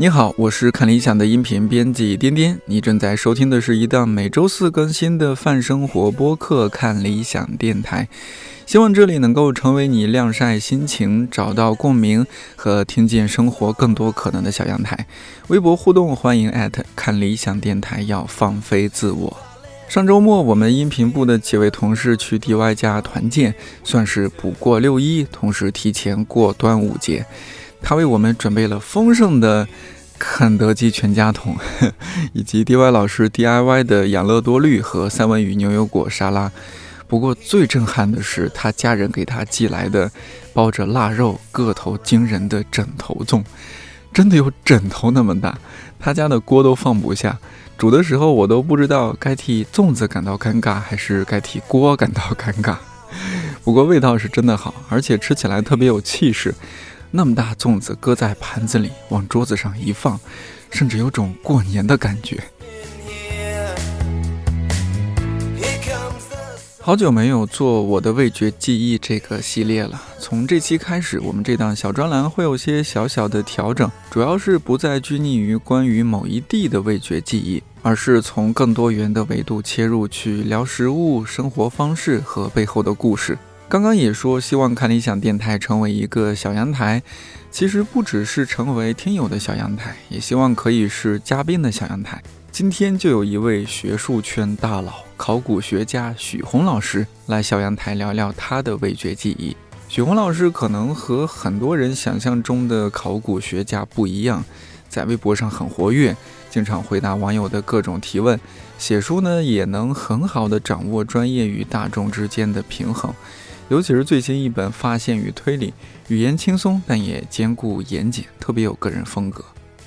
你好，我是看理想的音频编辑颠颠，你正在收听的是一档每周四更新的泛生活播客《看理想电台》，希望这里能够成为你晾晒心情、找到共鸣和听见生活更多可能的小阳台。微博互动欢迎看理想电台，要放飞自我。上周末，我们音频部的几位同事去 DY 家团建，算是补过六一，同时提前过端午节。他为我们准备了丰盛的肯德基全家桶，以及 DY 老师 DIY 的养乐多绿和三文鱼牛油果沙拉。不过最震撼的是，他家人给他寄来的包着腊肉、个头惊人的枕头粽，真的有枕头那么大，他家的锅都放不下。煮的时候我都不知道该替粽子感到尴尬，还是该替锅感到尴尬。不过味道是真的好，而且吃起来特别有气势。那么大粽子搁在盘子里，往桌子上一放，甚至有种过年的感觉。好久没有做我的味觉记忆这个系列了。从这期开始，我们这档小专栏会有些小小的调整，主要是不再拘泥于关于某一地的味觉记忆，而是从更多元的维度切入，去聊食物、生活方式和背后的故事。刚刚也说，希望看理想电台成为一个小阳台，其实不只是成为听友的小阳台，也希望可以是嘉宾的小阳台。今天就有一位学术圈大佬、考古学家许宏老师来小阳台聊聊他的味觉记忆。许宏老师可能和很多人想象中的考古学家不一样，在微博上很活跃，经常回答网友的各种提问，写书呢也能很好的掌握专业与大众之间的平衡。尤其是最新一本《发现与推理》，语言轻松，但也兼顾严谨，特别有个人风格。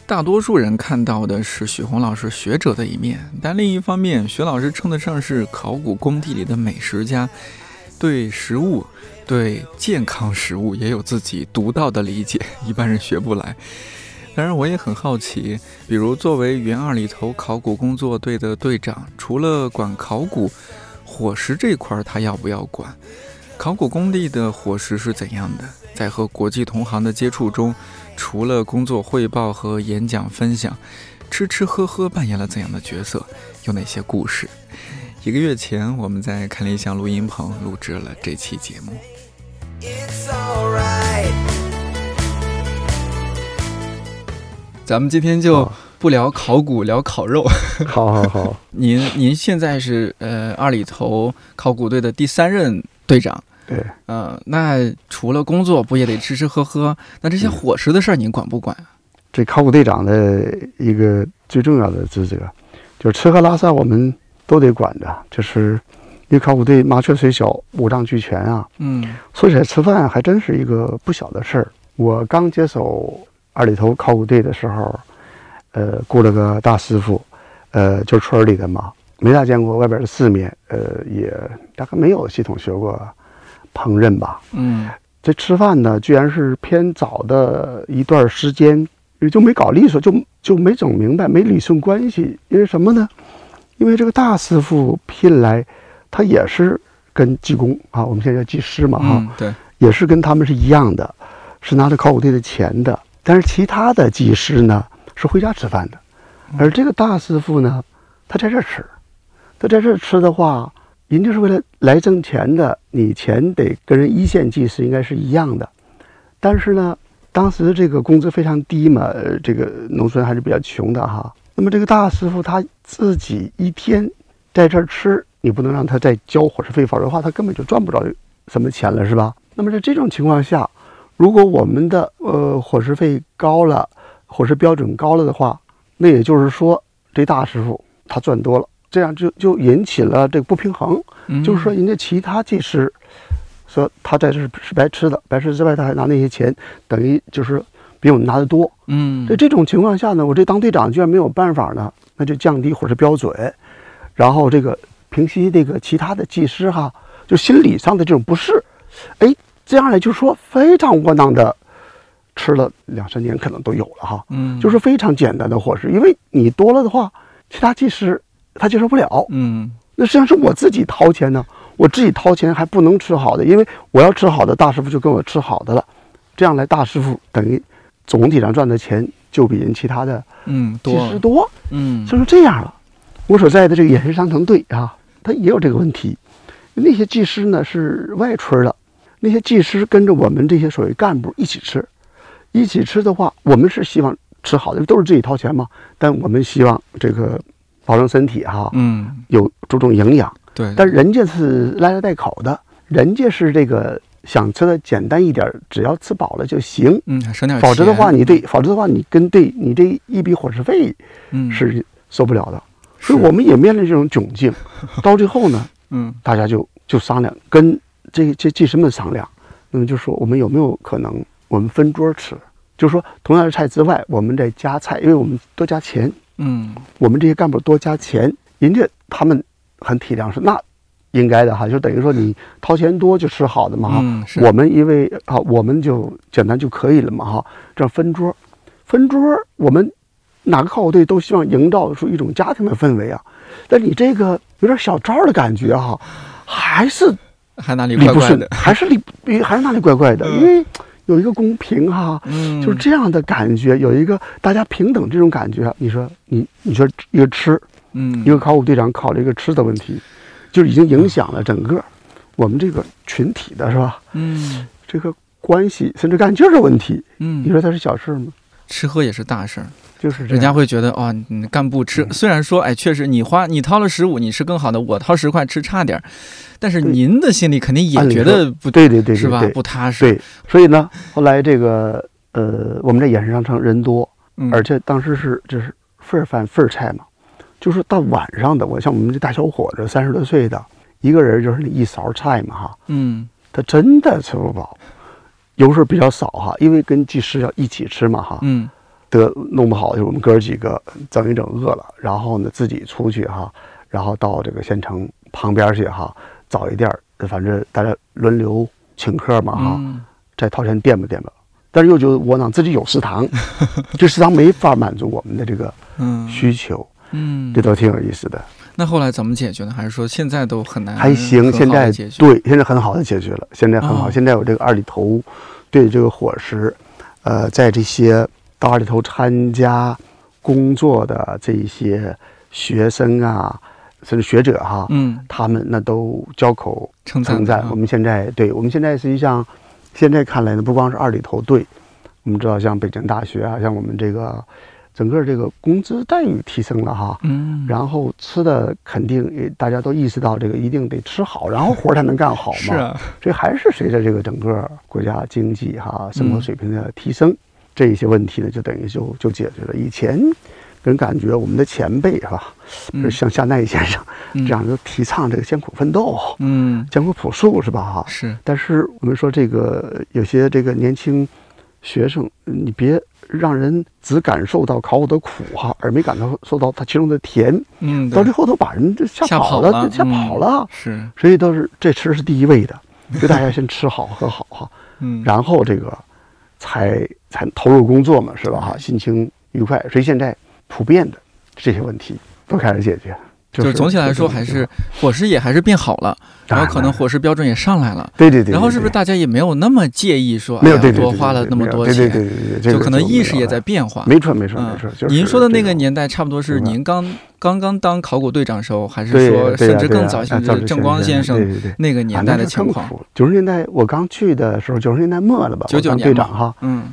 大多数人看到的是许宏老师学者的一面，但另一方面，许老师称得上是考古工地里的美食家，对食物、对健康食物也有自己独到的理解，一般人学不来。当然，我也很好奇，比如作为原二里头考古工作队的队长，除了管考古伙食这块，他要不要管？考古工地的伙食是怎样的？在和国际同行的接触中，除了工作汇报和演讲分享，吃吃喝喝扮演了怎样的角色？有哪些故事？一个月前，我们在看理想录音棚录制了这期节目。咱们今天就不聊考古，聊烤肉。好好好。您您现在是呃二里头考古队的第三任队长。对，嗯，那除了工作，不也得吃吃喝喝？那这些伙食的事儿，您管不管这考古队长的一个最重要的职责，就是吃喝拉撒我们都得管着。就是因为考古队麻雀虽小，五脏俱全啊。嗯，说起来吃饭还真是一个不小的事儿。我刚接手二里头考古队的时候，呃，雇了个大师傅，呃，就是村里的嘛，没咋见过外边的世面，呃，也大概没有系统学过。烹饪吧，嗯，这吃饭呢，居然是偏早的一段时间，也就没搞利索，就就没整明白，没理顺关系。因为什么呢？因为这个大师傅聘来，他也是跟技工啊，我们现在叫技师嘛，哈，对，也是跟他们是一样的，是拿着考古队的钱的。但是其他的技师呢，是回家吃饭的，而这个大师傅呢，他在这儿吃，在这儿吃的话。人就是为了来挣钱的，你钱得跟人一线技师应该是一样的。但是呢，当时这个工资非常低嘛，这个农村还是比较穷的哈。那么这个大师傅他自己一天在这儿吃，你不能让他再交伙食费，否则的话他根本就赚不着什么钱了，是吧？那么在这种情况下，如果我们的呃伙食费高了，伙食标准高了的话，那也就是说这大师傅他赚多了。这样就就引起了这个不平衡，就是说人家其他技师说他在这是白吃的，白吃之外他还拿那些钱，等于就是比我们拿的多。嗯，在这种情况下呢，我这当队长居然没有办法呢，那就降低伙食标准，然后这个平息这个其他的技师哈，就心理上的这种不适。哎，这样呢，就说非常窝囊的吃了两三年可能都有了哈。嗯，就是非常简单的伙食，因为你多了的话，其他技师。他接受不了，嗯，那实际上是我自己掏钱呢，我自己掏钱还不能吃好的，因为我要吃好的，大师傅就跟我吃好的了，这样来大师傅等于总体上赚的钱就比人其他的嗯，技多师多，嗯就是这样了。我所在的这个野生商城队啊，它也有这个问题。那些技师呢是外村的，那些技师跟着我们这些所谓干部一起吃，一起吃的话，我们是希望吃好的，都是自己掏钱嘛。但我们希望这个保证身体哈、嗯，有注重营养。对，但人家是拉家带口的，人家是这个想吃的简单一点，只要吃饱了就行。嗯省点钱，否则的话，你对，否则的话，你跟对你这一笔伙食费嗯是受不了的。所以我们也面临这种窘境。到最后呢，嗯大家就就商量，跟这这技师们商量，那么就说我们有没有可能我们分桌吃？就说同样的菜之外，我们再加菜，因为我们多加钱，嗯我们这些干部多加钱，人家他们很体谅，说那应该的哈，就等于说你掏钱多就吃好的嘛哈。我们因为啊，我们就简单就可以了嘛哈。这样分桌，分桌，我们哪个考古队都希望营造出一种家庭的氛围啊。但你这个有点小招的感觉哈，还是还哪里怪怪的，，还是理还是哪里怪怪的，嗯因为有一个公平哈。嗯，就是这样的感觉，有一个大家平等这种感觉。你说你你说一个吃，嗯一个考古队长考虑一个吃的问题，就已经影响了整个我们这个群体的是吧？嗯这个关系甚至干劲儿的问题，你嗯，说它是小事吗？吃喝也是大事儿。就是人家。会觉得哦，你干部吃，嗯虽然说哎，确实你花你掏了十五，你吃更好的，我掏十块吃差点儿，但是您的心里肯定也觉得不对对对是吧？不踏实。对，所以呢，后来这个呃，我们这衍生商城人多，嗯，而且当时是就是份儿饭份儿菜嘛，就是到晚上的，我像我们这大小伙子三十多岁的，一个人就是那一勺菜嘛哈，嗯他真的吃不饱，油水比较少哈，因为跟技师要一起吃嘛哈，嗯得弄不好就是我们哥儿几个整一整饿了，然后呢自己出去哈，然后到这个县城旁边去哈，找一店儿，反正大家轮流请客嘛哈，嗯再掏钱垫吧垫吧。但是又觉得窝囊，自己有食堂，这食堂没法满足我们的这个嗯需求，嗯这，都挺有意思的。那后来怎么解决呢？还是说现在都很难？还行，现在对，现在很好的解决了，现在很好。哦现在有这个二里头对这个伙食，呃，在这些到二里头参加工作的这一些学生啊，甚至学者哈，嗯。他们那都交口称赞称赞。啊我们现在对我们现在实际上，现在看来呢，不光是二里头队，我们知道像北京大学啊，像我们这个整个这个工资待遇提升了哈，嗯，然后吃的肯定也大家都意识到这个一定得吃好，然后活儿才能干好嘛。是啊，所以还是随着这个整个国家经济哈生活嗯。水平的提升，这一些问题呢就等于就就解决了。以前给人感觉我们的前辈是吧，像夏奈先生嗯。这样就提倡这个艰苦奋斗、嗯。艰苦朴素是吧？哈？是。但是我们说这个有些这个年轻学生，你别让人只感受到考古的苦哈，而没感到受到它其中的甜，嗯到最后都把人就吓吓跑了，吓跑了。是。所以都是这吃是第一位的，所以大家先吃好喝好哈，嗯。然后这个才才投入工作嘛，是吧哈？心情愉快，所以现在普遍的这些问题都开始解决。就是总体来说还是伙食也还是变好了，然后可能伙食标准也上来了，对对对，然后是不是大家也没有那么介意说没有哎呀多花了那么多钱，对对对对对，就可能意识也在变化。没错没错嗯没错，就是您说的那个年代，差不多是您刚刚刚当考古队长时候，还是说甚至更早，甚啊赵志至郑光先生。那个年代的情况？九十年代我刚去的时候，九十年代末了吧？九九年嘛队长哈，嗯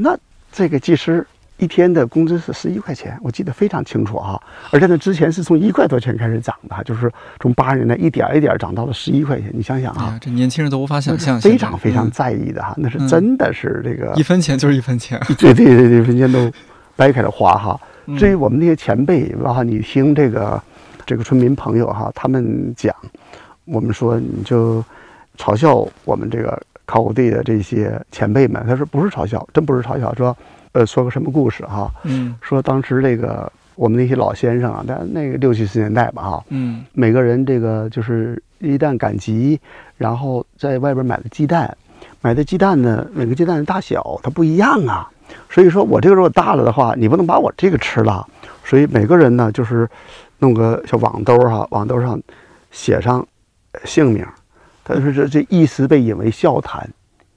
那这个技师一天的工资是十一块钱，我记得非常清楚哈。而且呢之前是从一块多钱开始涨的，就是从八十年代一点一点涨到了十一块钱。你想想啊哎，，这年轻人都无法想象，非常非常嗯在意的哈，那是嗯真的是这个一分钱就是一分钱。对对对对，分钱都掰开了花哈。嗯至于我们那些前辈，然后你听这个这个村民朋友哈，他们讲，我们说你就嘲笑我们这个考古队的这些前辈们，他说不是嘲笑，真不是嘲笑，说呃说个什么故事哈，嗯说当时这个我们那些老先生啊，但那个六七十年代吧哈，嗯每个人这个就是一旦赶集，然后在外边买的鸡蛋，买的鸡蛋呢，每个鸡蛋的大小它不一样啊。所以说我这个如果大了的话，你不能把我这个吃了。所以每个人呢，就是弄个小网兜哈、网兜上写上呃姓名。他说这这一时被引为笑谈，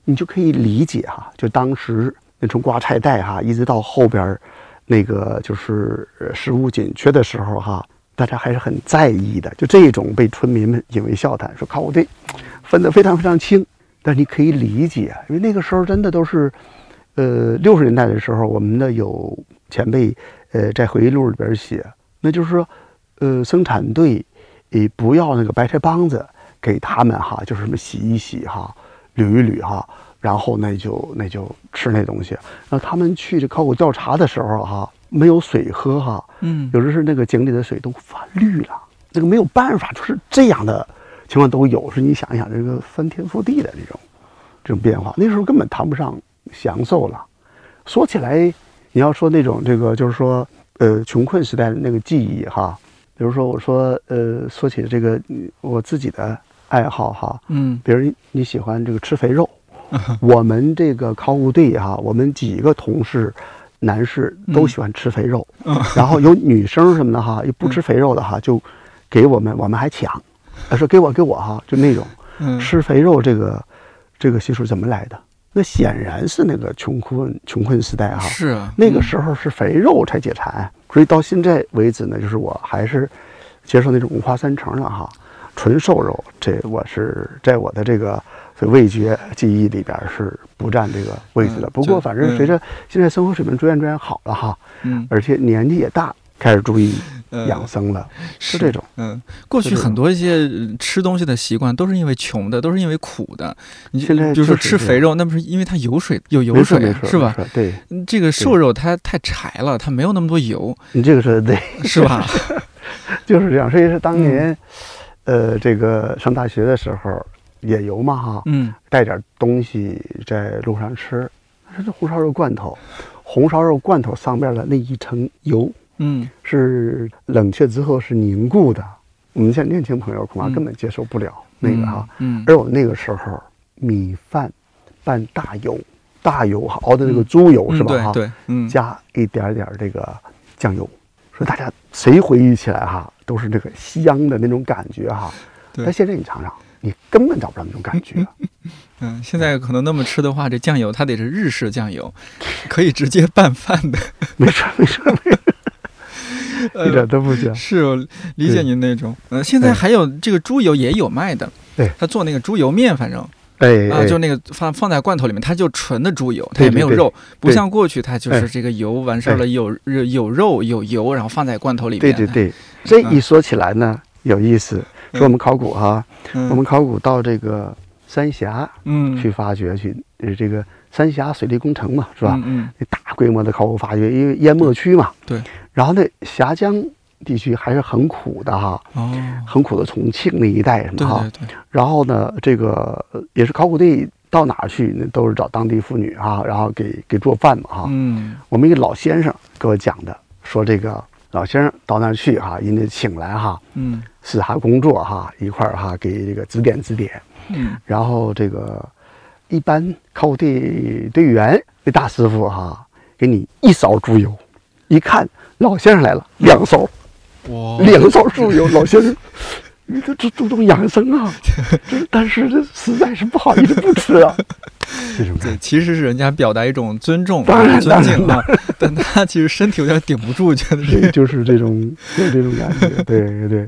你就可以理解哈、就当时那从刮菜袋哈，一直到后边儿那个就是食物紧缺的时候哈，大家还是很在意的。就这种被村民们引为笑谈，说考古队分得非常非常清。但你可以理解，因为那个时候真的都是，呃，六十年代的时候，我们的有前辈呃在回忆录里边写，那就是说，呃，生产队呃不要那个白菜帮子给他们哈，就是什么洗一洗哈，捋一捋哈，然后那就那就吃那东西。然后他们去这考古调查的时候哈，没有水喝哈，嗯，有的是那个井里的水都发绿了，这个没有办法，就是这样的情况都有。是你想一想，这个翻天覆地的这种这种变化，那时候根本谈不上享受了。说起来，你要说那种这个，就是说，呃，穷困时代的那个记忆哈，比如说我说，呃，说起这个嗯我自己的爱好哈，嗯。比如你喜欢这个吃肥肉，我们这个考古队哈，我们几个同事，男士都喜欢吃肥肉，然后有女生什么的哈，又不吃肥肉的哈，就给我们，我们还抢，呃说给我给我哈，就那种嗯，吃肥肉这个这个习俗怎么来的？那显然是那个穷困穷困时代哈，是啊，那个时候是肥肉才解馋，所以到现在为止呢，就是我还是接受那种五花三层的哈，纯瘦肉，这我是在我的这个味觉记忆里边是不占这个位置的。嗯不过反正随着现在生活水平逐渐逐渐好了哈，嗯，而且年纪也大，开始注意呃养生了，是这种。嗯，过去很多一些呃吃东西的习惯都是因为穷的，都是因为苦的。你现在比如说就是吃肥肉，那不是因为它油水有油水，是吧？对嗯这个瘦肉它太柴了，它没有那么多油，你这个说的对，是吧？就是这样。所以是当嗯年，呃，这个上大学的时候野游嘛哈，嗯带点东西在路上吃，这是红烧肉罐头，红烧肉罐头上面的那一层油嗯是冷却之后是凝固的，我们现在年轻朋友恐怕嗯根本接受不了那个哈。嗯，而我那个时候米饭拌大油，大油熬的那个猪油嗯是吧哈？对对，嗯，加一点点这个酱油，大家谁回忆起来哈，都是这个香的那种感觉哈。对但现在你尝尝，你根本找不着那种感觉。嗯，现在可能那么吃的话，这酱油它得是日式酱油，可以直接拌饭的。没事没事没 一点都不假。是我理解您那种。呃，现在还有这个猪油也有卖的，对他做那个猪油面，反正哎啊，哎就那个放放在罐头里面，它就纯的猪油，它也没有肉，不对像过去它就是哎这个油完事儿了，有有肉有油，然后放在罐头里面。对对对，这一说起来呢，有意思。说我们考古哈，嗯，我们考古到这个三峡嗯去发掘去，呃，这个三峡水利工程嘛，是吧？嗯那大规模的考古发掘，因为淹没区嘛。对。然后那，峡江地区还是很苦的哈，哦，很苦的重庆那一带什对么哈。对对，然后呢，这个呃也是考古队到哪儿去，那都是找当地妇女哈，然后给给做饭嘛哈。嗯我们一个老先生给我讲的，说这个老先生到那儿去哈，人家请来哈，嗯视察工作哈，一块儿哈给这个指点指点。嗯然后这个一般考古队队员那大师傅哈，给你一勺猪油，一看老先生来了，两勺，哇，两勺猪油，老先生。你这注注重养生啊，这但是这实在是不好意思不吃啊，这种感对，其实是人家表达一种尊重、当然尊敬啊，但他其实身体有点顶不住，觉得这对，就是这种，就这种感觉，对对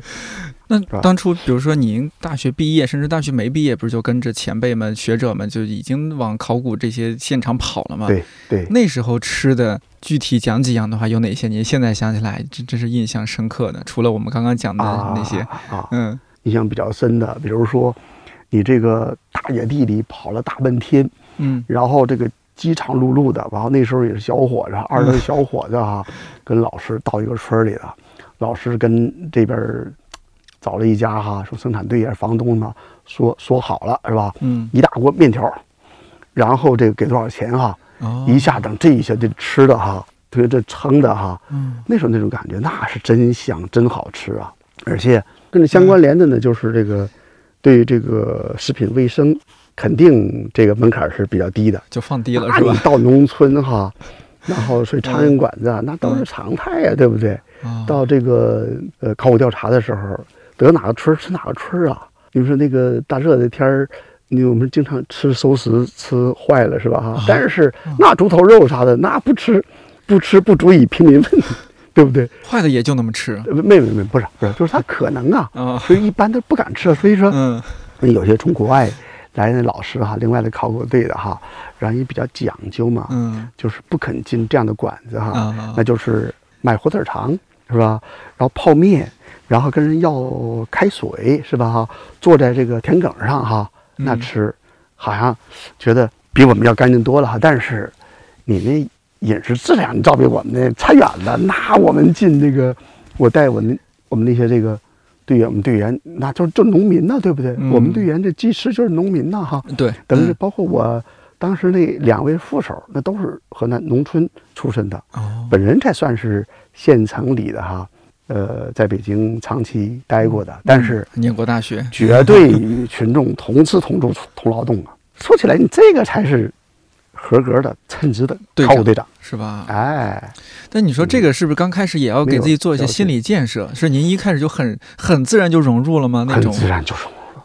那当初，比如说您大学毕业，甚至大学没毕业，不是就跟着前辈们、学者们就已经往考古这些现场跑了吗？对对。那时候吃的，具体讲几样的话，有哪些？您现在想起来，这真是印象深刻的。除了我们刚刚讲的啊那些，啊，嗯印象比较深的，比如说，你这个大野地里跑了大半天，嗯然后这个饥肠辘辘的，然后那时候也是小伙子，二十岁小伙子哈、跟老师到一个村儿里的，老师跟这边找了一家哈，说生产队也是房东嘛，说说好了是吧？嗯，一大锅面条，然后这个给多少钱哈？哦，一下等这一下这吃的哈，特别这撑的哈，嗯那时候那种感觉那是真香，真好吃啊！而且跟这相关联的呢，就是这个对这个食品卫生，肯定这个门槛是比较低的。就放低了那你是吧？到农村哈，然后睡苍蝇馆子啊，那都是常态呀、对不对？啊到这个呃考古调查的时候，得哪个村儿吃哪个村啊？比如说那个大热的天儿，因为我们经常吃熟食吃坏了是吧哈啊？但是那猪头肉啥的那不吃，不吃不足以平民愤，对不对？坏的也就那么吃呃没没没，不是不是，就是他可能啊，啊。所以一般都不敢吃。所以说，嗯有些从国外来的老师哈，另外的考古队的哈，然后也比较讲究嘛，嗯就是不肯进这样的馆子哈，啊那就是买火腿肠是吧？然后泡面，然后跟人要开水是吧？哈，坐在这个田埂上哈，那嗯吃，好像觉得比我们要干净多了哈。但是你那饮食质量，你照比我们那差远了。那我们进这个，我带我们我们那些这个队员，我们队员那就就农民呐，对不对？嗯我们队员这技师就是农民呐哈。对，嗯等于是包括我当时那两位副手，那都是河南农村出身的。哦，本人才算是县城里的哈，呃，在北京长期待过的，但是念过大学，绝对与群众同吃同住同劳动啊。说起来，你这个才是合格的称职的考古队长。是吧？哎，但你说这个是不是刚开始也要给自己做一些心理建设？是您一开始就很很自然就融入了吗？那种很自然就融入了，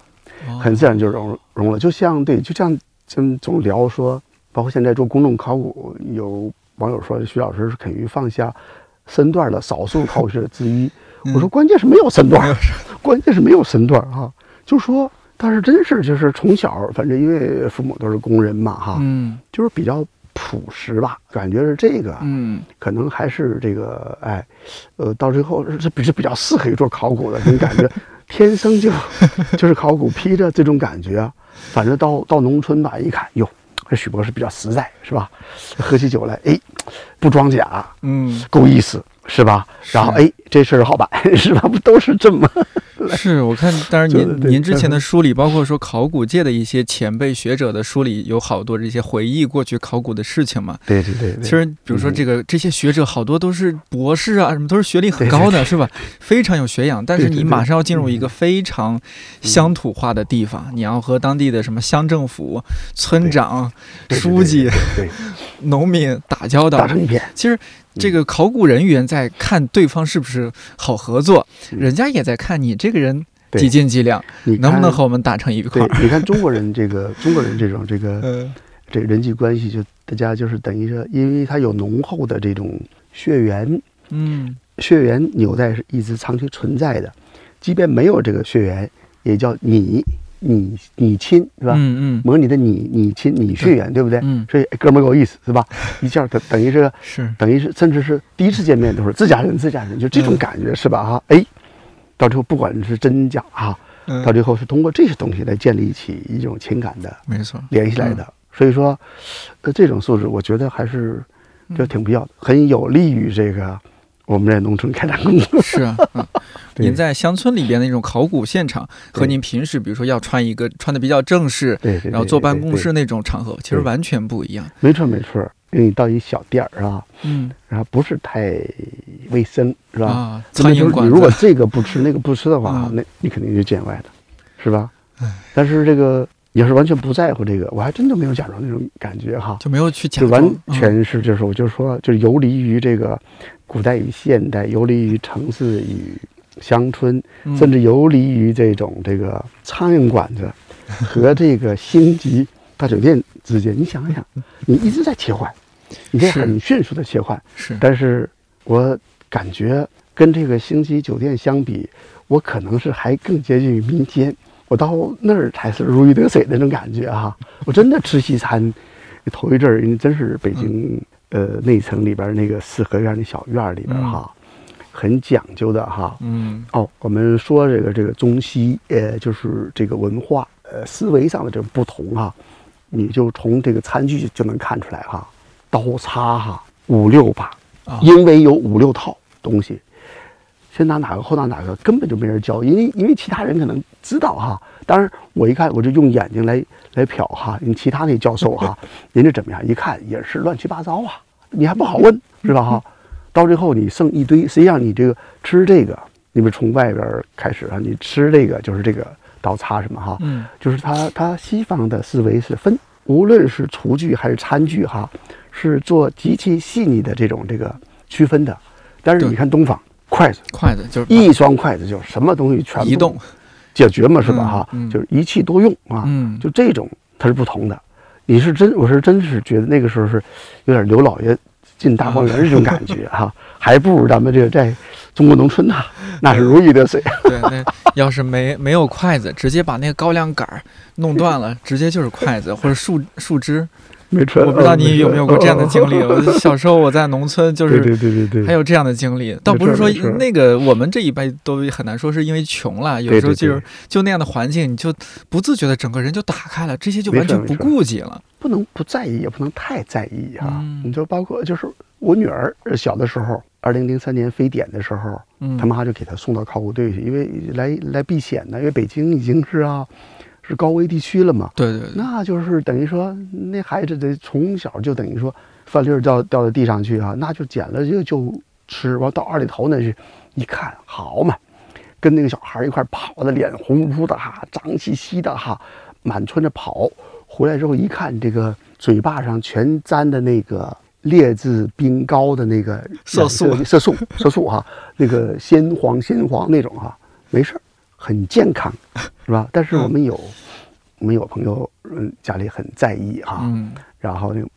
哦很自然就融融了。就像对，就像真总聊说，包括现在做公众考古，有网友说徐老师是肯于放下身段的少数考古学者之一。嗯我说关键是没有身段，关键是没有身段啊。就说，但是真是就是从小，反正因为父母都是工人嘛哈，嗯就是比较朴实吧，感觉是这个，嗯可能还是这个哎，呃，到最后是是比较适合于做考古的，这种感觉，天生就就是考古披着这种感觉啊。反正到到农村吧，一看哟，这许博士比较实在是吧？喝起酒来，哎，不装假，嗯，够意思是吧？然后是哎，这事儿好办 是吧？不都是这么？是我看，当然您您之前的书里，包括说考古界的一些前辈学者的书里，有好多这些回忆过去考古的事情嘛。对对对对，其实，比如说嗯这个这些学者好多都是博士啊，什么都是学历很高的，是吧？非常有学养。但是你马上要进入一个非常乡土化的地方，你要和当地的什么乡政府、村长、书记、农民打交道打。成一片，其实这个考古人员在看对方是不是好合作，嗯人家也在看你这个人对。几斤几两，你能不能和我们打成一块？你看中国人这个 中国人这种这个嗯。这人际关系，就大家就是等于说，因为他有浓厚的这种血缘，嗯。血缘纽带是一直长期存在的，即便没有这个血缘，也叫你你你亲是吧？嗯嗯。蒙你的你你亲你血缘，对不对？嗯，所以哎哥们儿够意思是吧？一下等等于是是。等于是甚至是第一次见面都是自家人自家人，就这种嗯。感觉是吧？哈，哎，到最后不管是真假哈，嗯到最后是通过这些东西来建立起一种情感的没错，联系来的。所以说，呃，这种素质我觉得还是就挺必要的，很有利于这个我们在农村开展工作。是啊，嗯。您在乡村里边的那种考古现场，和您平时比如说要穿一个穿的比较正式，然后坐办公室，那种场合，其实完全不一样。没错没错。因为你到一小店儿啊，嗯。然后不是太卫生，是吧？啊，真的就是苍蝇馆，你如果这个不吃那个不吃的话，嗯那你肯定就见外的，是吧唉？但是这个也是完全不在乎这个，我还真的没有假装那种感觉哈，就没有去假就，完嗯。全是就是我就说就是游离于这个古代与现代，游离于城市与乡村，嗯。甚至游离于这种这个苍蝇馆子 和这个星级大酒店之间。你想想，你一直在切换，你很迅速的切换，是但是我感觉跟这个星级酒店相比，我可能是还更接近于民间。我到那儿才是如鱼得水的那种感觉哈、我真的吃西餐，头一阵儿，因为真是北京、呃内城里边儿那个四合院那小院儿里边儿哈，很讲究的哈。嗯哦，我们说这个这个中西，呃，就是这个文化呃思维上的这种不同哈，你就从这个餐具就能看出来哈，刀叉哈五六把，啊。因为有五六套东西，先拿哪个后拿哪个，根本就没人教，因为因为其他人可能知道哈，当然我一看我就用眼睛来来瞟哈，你其他那教授哈，人家怎么样，一看也是乱七八糟啊，你还不好问是吧哈？到最后你剩一堆，实际上你这个吃这个，你们从外边开始啊，你吃这个就是这个刀叉什么哈，嗯就是它它西方的思维是分，无论是厨具还是餐具哈，是做极其细腻的这种这个区分的。但是你看东方筷子，筷子就是一双筷子就什么东西全部移动，解决嘛，是吧？嗯哈，嗯就是一气多用啊，嗯，就这种它是不同的。你是真，我是真是觉得那个时候是有点刘老爷进大观园这种感觉哈、还不如咱们这个在中国农村呐、那是如鱼得水。对，那要是没没有筷子，直接把那个高粱杆儿弄断了，直接就是筷子或者树树枝。我不知道你有没有过这样的经历。哦我小时候我在农村，就对对是对对对，还有这样的经历，倒不是说那个我们这一辈都很难说是因为穷了，有时候就是就那样的环境，你就不自觉的整个人就打开了，这些就完全不顾及了。不能不在意，也不能太在意哈、嗯你就包括就是我女儿呃小的时候，二零零三年非典的时候，嗯，他妈就给她送到考古队去，因为来来避险呢，因为北京已经是啊是高危地区了嘛，对对对，那就是等于说那孩子得从小就等于说饭粒儿掉掉到地上去啊，那就捡了就就吃，完到二里头那去一看，好嘛，跟那个小孩一块跑的，脸红扑的哈，脏兮兮的哈，满村着跑，回来之后一看，这个嘴巴上全沾的那个劣质冰糕的那个色素色素色素哈，那个鲜黄鲜黄那种哈，没事儿，很健康，是吧？但是我们有。我们有朋友，嗯，家里很在意哈，嗯然后那个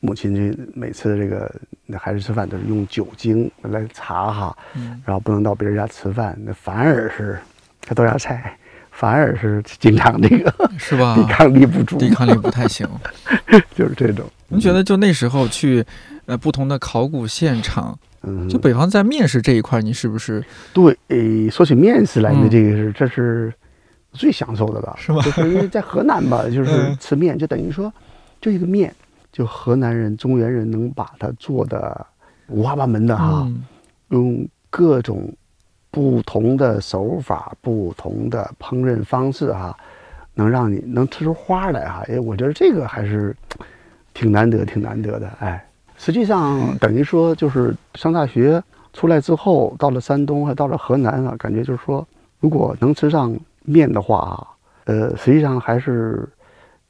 母亲就每次这个那孩子吃饭都是用酒精来擦哈，嗯然后不能到别人家吃饭，那反而是他豆芽菜，反而是经常这个 是吧？抵抗力不足，抵抗力不太行。就是这种。您觉得就那时候去呃不同的考古现场，嗯，就北方在面食这一块，你是不是？对，诶，说起面食来呢，嗯。这个是这是最享受的了，是吗？就是因为在河南吧，就是嗯吃面，就等于说，就一个面，就河南人、中原人能把它做的五花八门的哈，嗯。用各种不同的手法、不同的烹饪方式哈，能让你能吃出花来哈。哎，我觉得这个还是挺难得、挺难得的。哎，实际上等于说就是上大学出来之后，到了山东，还到了河南啊，感觉就是说，如果能吃上面的话啊，呃，实际上还是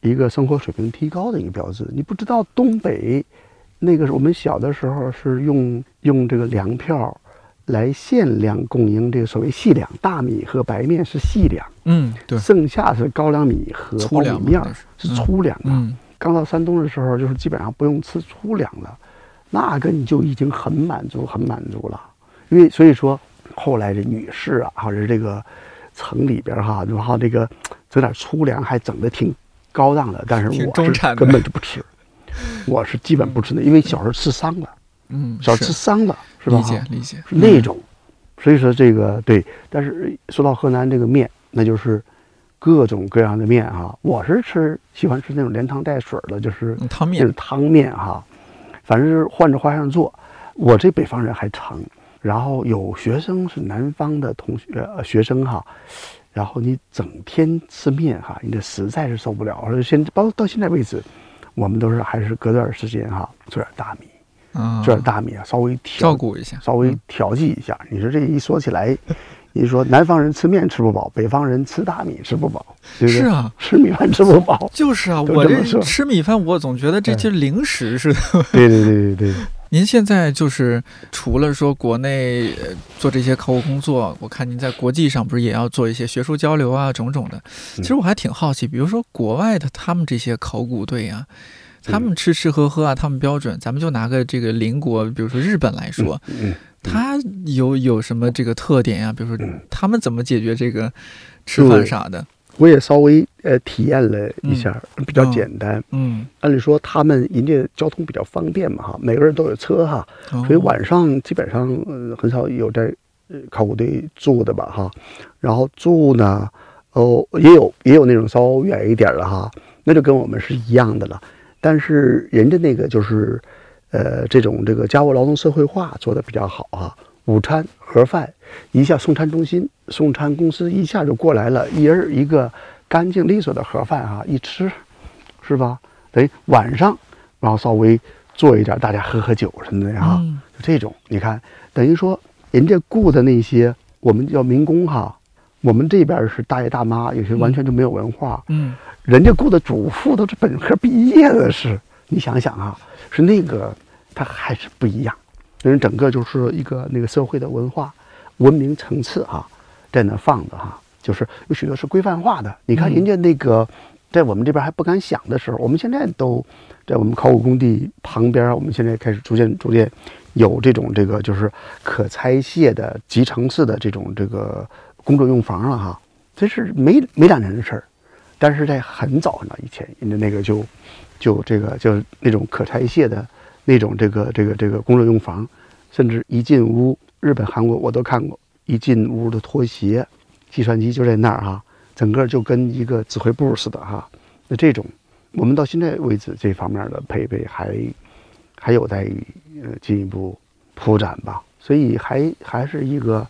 一个生活水平提高的一个标志。你不知道东北那个是我们小的时候是用用这个粮票来限量供应这个所谓细粮，大米和白面是细粮，嗯，对，剩下是高粱米和粗苞米面儿粮嘛那是是粗粮啊。嗯刚到山东的时候，就是基本上不用吃粗粮了，那个你就已经很满足，很满足了。因为所以说，后来这女士啊，或者是这个城里边儿哈，然后这个整点粗粮还整的挺高档的，但是我是根本就不吃，我是基本不吃的，因为小时候吃伤了，嗯，小时候吃是伤了，是吧？理解理解，是那种，所以说这个对，但是说到河南这个面，那就是各种各样的面哈。我是吃喜欢吃那种连汤带水的，就是嗯汤面那种汤面哈，反正是换着花样做。我这北方人还成，然后有学生是南方的同学呃学生哈，然后你整天吃面哈，你这实在是受不了。而且现包括到现在为止，我们都是还是隔段时间哈做点大米，啊，做点大米啊，稍微调照顾一下，稍微调剂一下。你说这一说起来，你说南方人吃面吃不饱，北方人吃大米吃不饱，对不对？是啊。吃米饭吃不饱。就是啊，我这吃米饭，我总觉得这就是零食似的。对对对对对，您现在就是除了说国内呃做这些考古工作，我看您在国际上不是也要做一些学术交流啊，种种的。其实我还挺好奇，比如说国外的他们这些考古队啊，他们吃吃喝喝啊，他们标准，咱们就拿个这个邻国，比如说日本来说，嗯，它有有什么这个特点呀、比如说嗯他们怎么解决这个吃饭啥的？我也稍微呃体验了一下，比较哦简单。嗯，按理说他们人家交通比较方便嘛哈，每个人都有车哈，哦所以晚上基本上呃很少有在呃考古队住的吧哈，然后住呢，哦也有也有那种稍微远一点的哈，那就跟我们是一样的了，但是人家那个就是，呃这种这个家务劳动社会化做的比较好啊，午餐盒饭一下送餐中心送餐公司一下就过来了，一人一个干净利索的盒饭啊，一吃是吧？等于晚上然后稍微做一点，大家喝喝酒什么的哈。嗯就这种，你看，等于说人家雇的那些我们叫民工哈，我们这边是大爷大妈，有些完全就没有文化，嗯人家雇的主妇都是本科毕业的是，你想想啊，是那个它还是不一样，因为整个就是一个那个社会的文化文明层次哈，在那放着哈，就是有许多是规范化的。你看嗯人家那个，在我们这边还不敢想的时候，我们现在都在我们考古工地旁边，我们现在开始逐渐逐渐有这种这个就是可拆卸的集成式的这种这个工作用房了哈。这是没没两年的事儿，但是在很早很早以前，人家那个就就这个就是那种可拆卸的那种这个这个这个工作用房，甚至一进屋，日本、韩国我都看过，一进屋的拖鞋，计算机就在那儿哈，整个就跟一个指挥部似的哈。那这种，我们到现在为止这方面的配备还还有待于呃进一步铺展吧，所以还还是一个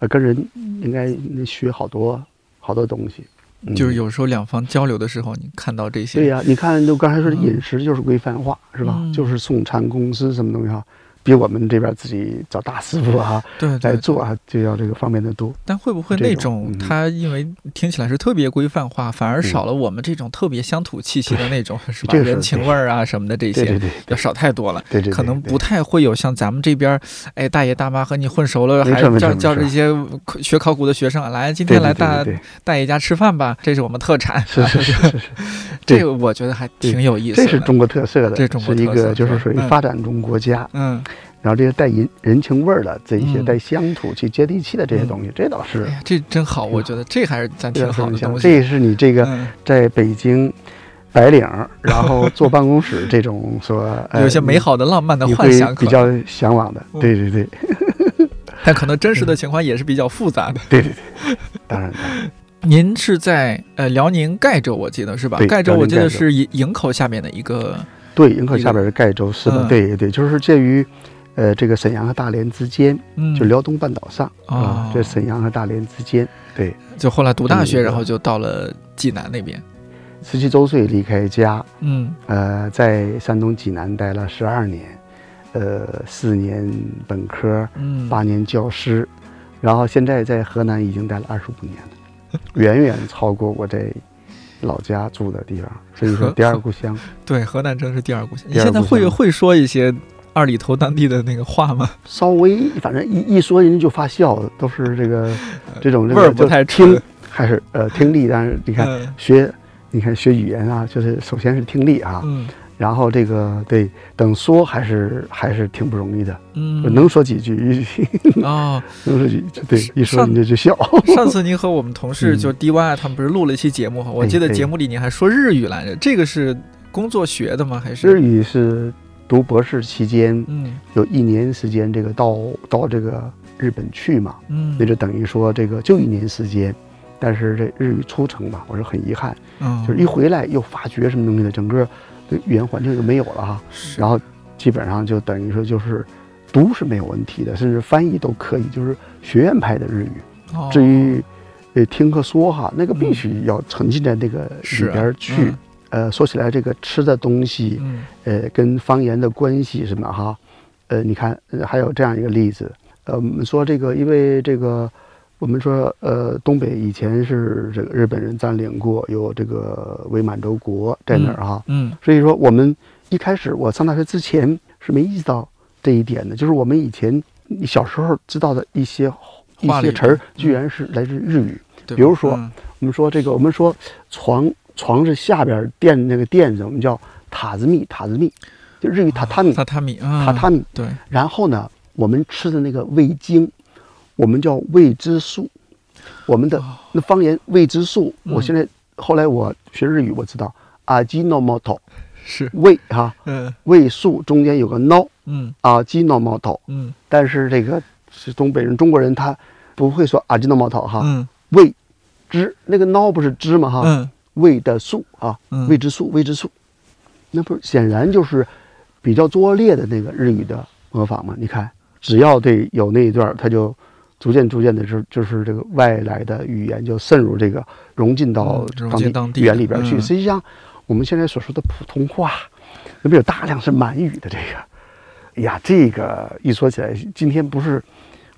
呃跟人应该学好多好多东西。嗯。就是有时候两方交流的时候，你看到这些，对呀、你看，就刚才说的嗯。饮食就是规范化，是吧？嗯。就是送餐公司什么东西哈，比我们这边自己找大师傅啊 对对对来做啊，就要这个方便的多。但会不会那种种嗯它因为听起来是特别规范化，反而少了我们这种特别乡土气息的那种，是吧？这个人情味儿啊什么的这些对对对要少太多了。对对，可能不太会有像咱们这边儿，哎，大爷大妈和你混熟了，没还叫叫这些学考古的学生啊来，今天来大大爷家吃饭吧，这是我们特产。是是是是是，这个我觉得还挺有意思的。这是中国特色的，这是中国是一个就是属于发展中国家，嗯，然后这些带人人情味儿的这一些嗯带乡土去、接地气的这些东西，这倒是哎，这真好，我觉得这还是咱挺。好的东西。这也是你这个嗯，在北京白领儿，然后坐办公室这种说，呃有些美好的、浪漫的幻想，比较向往的。嗯对对对 但可能真实的情况也是比较复杂的。对对对，当然当然。您是在呃辽宁盖州，我记得是吧？对盖州我记得是营营口下面的一个，对，营口下边是盖州是的，嗯对对，就是介于，呃，这个沈阳和大连之间，嗯，就辽东半岛上哦啊，在沈阳和大连之间。对，就后来读大学，嗯然后就到了济南那边。十七周岁离开家，嗯呃，在山东济南待了十二年，呃，四年本科，嗯，八年教师，然后现在在河南已经待了二十五年了，远远超过我在老家住的地方，所以说第二故乡。对，河南真是第二故乡。你现在会会说一些二里头当地的那个话吗？稍微反正一一说人家就发笑，都是这个这种这个就味儿不太听还是呃听力，但是你看嗯学你看学语言啊，就是首先是听力啊，嗯然后这个对等说还是还是挺不容易的，嗯，能说几句一，哦。能说几句，对，一说上人家就笑。上次您和我们同事嗯就 DY 他们不是录了一期节目哈？我记得节目里您还说日语来着，这个是工作学的吗？还是日语是读博士期间嗯。有一年时间，这个到到这个日本去嘛，嗯，那就等于说这个就一年时间，但是这日语初成嘛，我说很遗憾，嗯。就是一回来又发觉什么东西的，整个的语言环境就没有了哈，是。然后基本上就等于说就是读是没有问题的，甚至翻译都可以，就是学院派的日语。哦。至于呃听和说哈，那个必须要沉浸在那个里边去。嗯呃，说起来这个吃的东西，嗯。呃，跟方言的关系什么哈，呃，你看，呃还有这样一个例子，呃，我们说这个，因为这个，我们说，呃，东北以前是这个日本人占领过，有这个伪满洲国在那儿哈，嗯。所以说我们一开始我上大学之前是没意识到这一点的，就是我们以前你小时候知道的一些一些词儿嗯，居然是来自日语。比如说嗯。我们说这个，我们说床床是下边垫那个垫子，我们叫榻子米，榻子米，就日语榻榻米，榻榻米啊，榻榻米。对，然后呢，我们吃的那个味精，我们叫味之素，我们的哦。那方言味之素，嗯。我现在后来我学日语，我知道。阿基诺莫头是。味哈嗯。味素中间有个 no 嗯。阿基诺莫头，嗯。但是这个是东北人中国人他不会说阿基诺莫头哈，嗯。味之那个 no 不是之吗哈？嗯味的素啊，嗯味之素，味之素，那不是显然就是比较拙劣的那个日语的模仿吗？你看，只要对有那一段儿，它就逐渐逐渐的就就是这个外来的语言就渗入这个融进到当地语言里边去。嗯实际上，我们现在所说的普通话，那边有大量是满语的这个。哎呀，这个一说起来，今天不是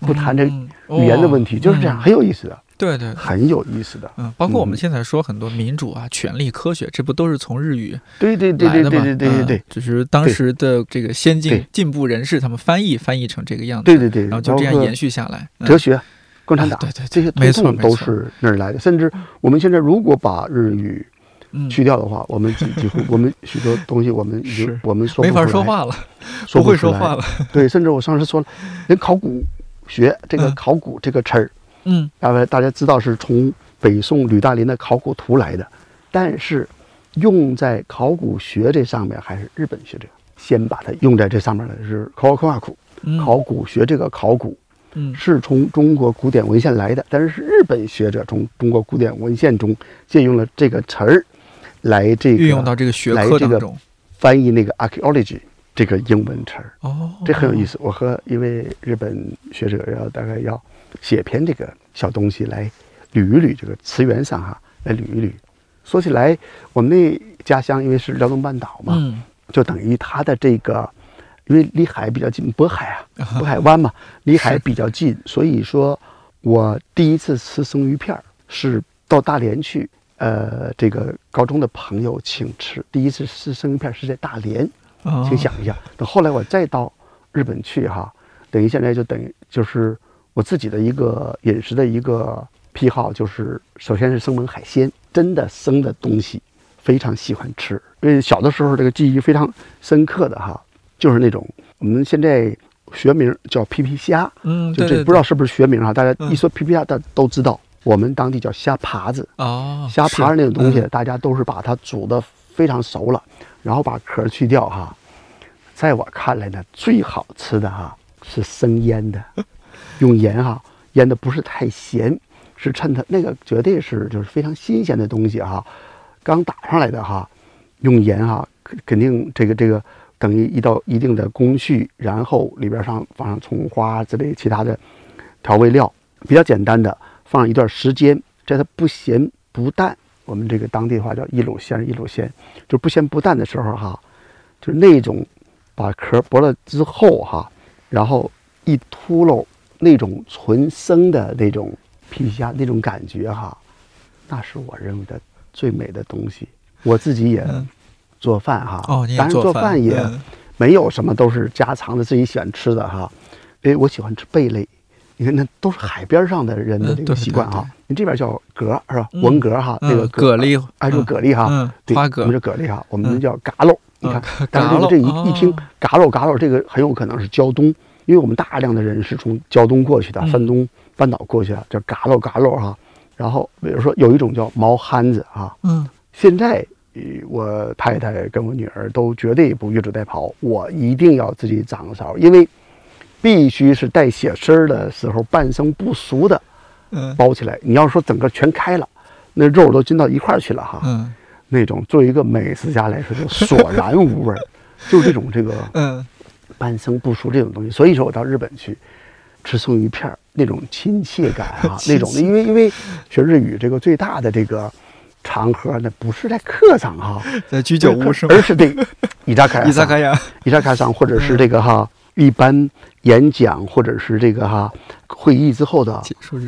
不谈这嗯语言的问题，哦就是这样，嗯很有意思的，对对对很有意思的。嗯，包括我们嗯现在说很多民主啊、权力、科学，这不都是从日语对对对？对对对对对只是当时的这个先进进步人士他们翻译翻译成这个样子，对对对，然后就这样延续下来。嗯哲学，共产党，对对，这些没错都是那儿来的。甚至我们现在如果把日语去掉的话，我们几几乎我们许多东西我们已经我们说没法说话了，不会说话了。对，甚至我上次说了，连考古学这个考古这个词儿，嗯，大家大家知道是从北宋吕大林的考古图来的，但是用在考古学这上面还是日本学者先把它用在这上面的是考考考古，考古学这个考古。嗯，是从中国古典文献来的，但是是日本学者从中国古典文献中借用了这个词儿，来这个运用到这个学科当中，翻译那个 archaeology 这个英文词儿。哦，这很有意思。我和一位日本学者要大概要写篇这个小东西来捋一捋这个词源上哈，来捋一捋。说起来，我们那家乡因为是辽东半岛嘛，嗯，就等于它的这个。因为离海比较近，渤海啊，渤海湾嘛，离海比较近，所以说，我第一次吃生鱼片儿是到大连去，呃，这个高中的朋友请吃，第一次吃生鱼片是在大连，请想一下。等后来我再到日本去哈，等于现在就等于就是我自己的一个饮食的一个癖好，就是首先是生猛海鲜，真的生的东西非常喜欢吃，因为小的时候这个记忆非常深刻的哈。就是那种我们现在学名叫皮皮虾，嗯，就这不知道是不是学名哈？大家一说皮皮虾，大家都知道。我们当地叫虾爬子哦，虾爬子那种东西，大家都是把它煮的非常熟了，然后把壳去掉哈。在我看来呢，最好吃的哈是生腌的，用盐哈腌的不是太咸，是趁它那个绝对是就是非常新鲜的东西哈，刚打上来的哈，用盐哈肯定这个这个。等于一道一定的工序，然后里边上放上葱花之类其他的调味料，比较简单的，放一段时间，在它不咸不淡，我们这个当地话叫一卤鲜一卤鲜，就不咸不淡的时候哈，就是那种把壳剥了之后哈，然后一秃噜那种纯生的那种皮皮虾那种感觉哈，那是我认为的最美的东西，我自己也。做饭哈，哦，当然做饭也没有什么，都是家常的，自己喜欢吃的哈。哎，我喜欢吃贝类，你看那都是海边上的人的这个习惯哈。你这边叫蛤是吧？文蛤哈，那个蛤蜊，哎，说蛤蜊哈，花蛤，我们是蛤蜊哈，我们叫嘎喽。你看，但是这一一听嘎喽嘎喽，这个很有可能是胶东，因为我们大量的人是从胶东过去的，山东半岛过去的，叫嘎喽嘎喽哈。然后比如说有一种叫毛憨子哈，嗯，现在。我太太跟我女儿都绝对不越俎代庖，我一定要自己掌勺，因为必须是带血丝儿的时候半生不熟的，嗯，包起来。你要说整个全开了，那肉都进到一块儿去了哈，嗯，那种作为一个美食家来说就索然无味，就这种这个嗯半生不熟这种东西。所以说我到日本去吃生鱼片儿那种亲切感啊，那种的因为因为学日语这个最大的这个。场合那不是在课上哈，在居酒屋是吗？而是对伊扎卡伊扎卡呀，伊扎卡上，或者是这个哈一般演讲，或者是这个哈会议之后的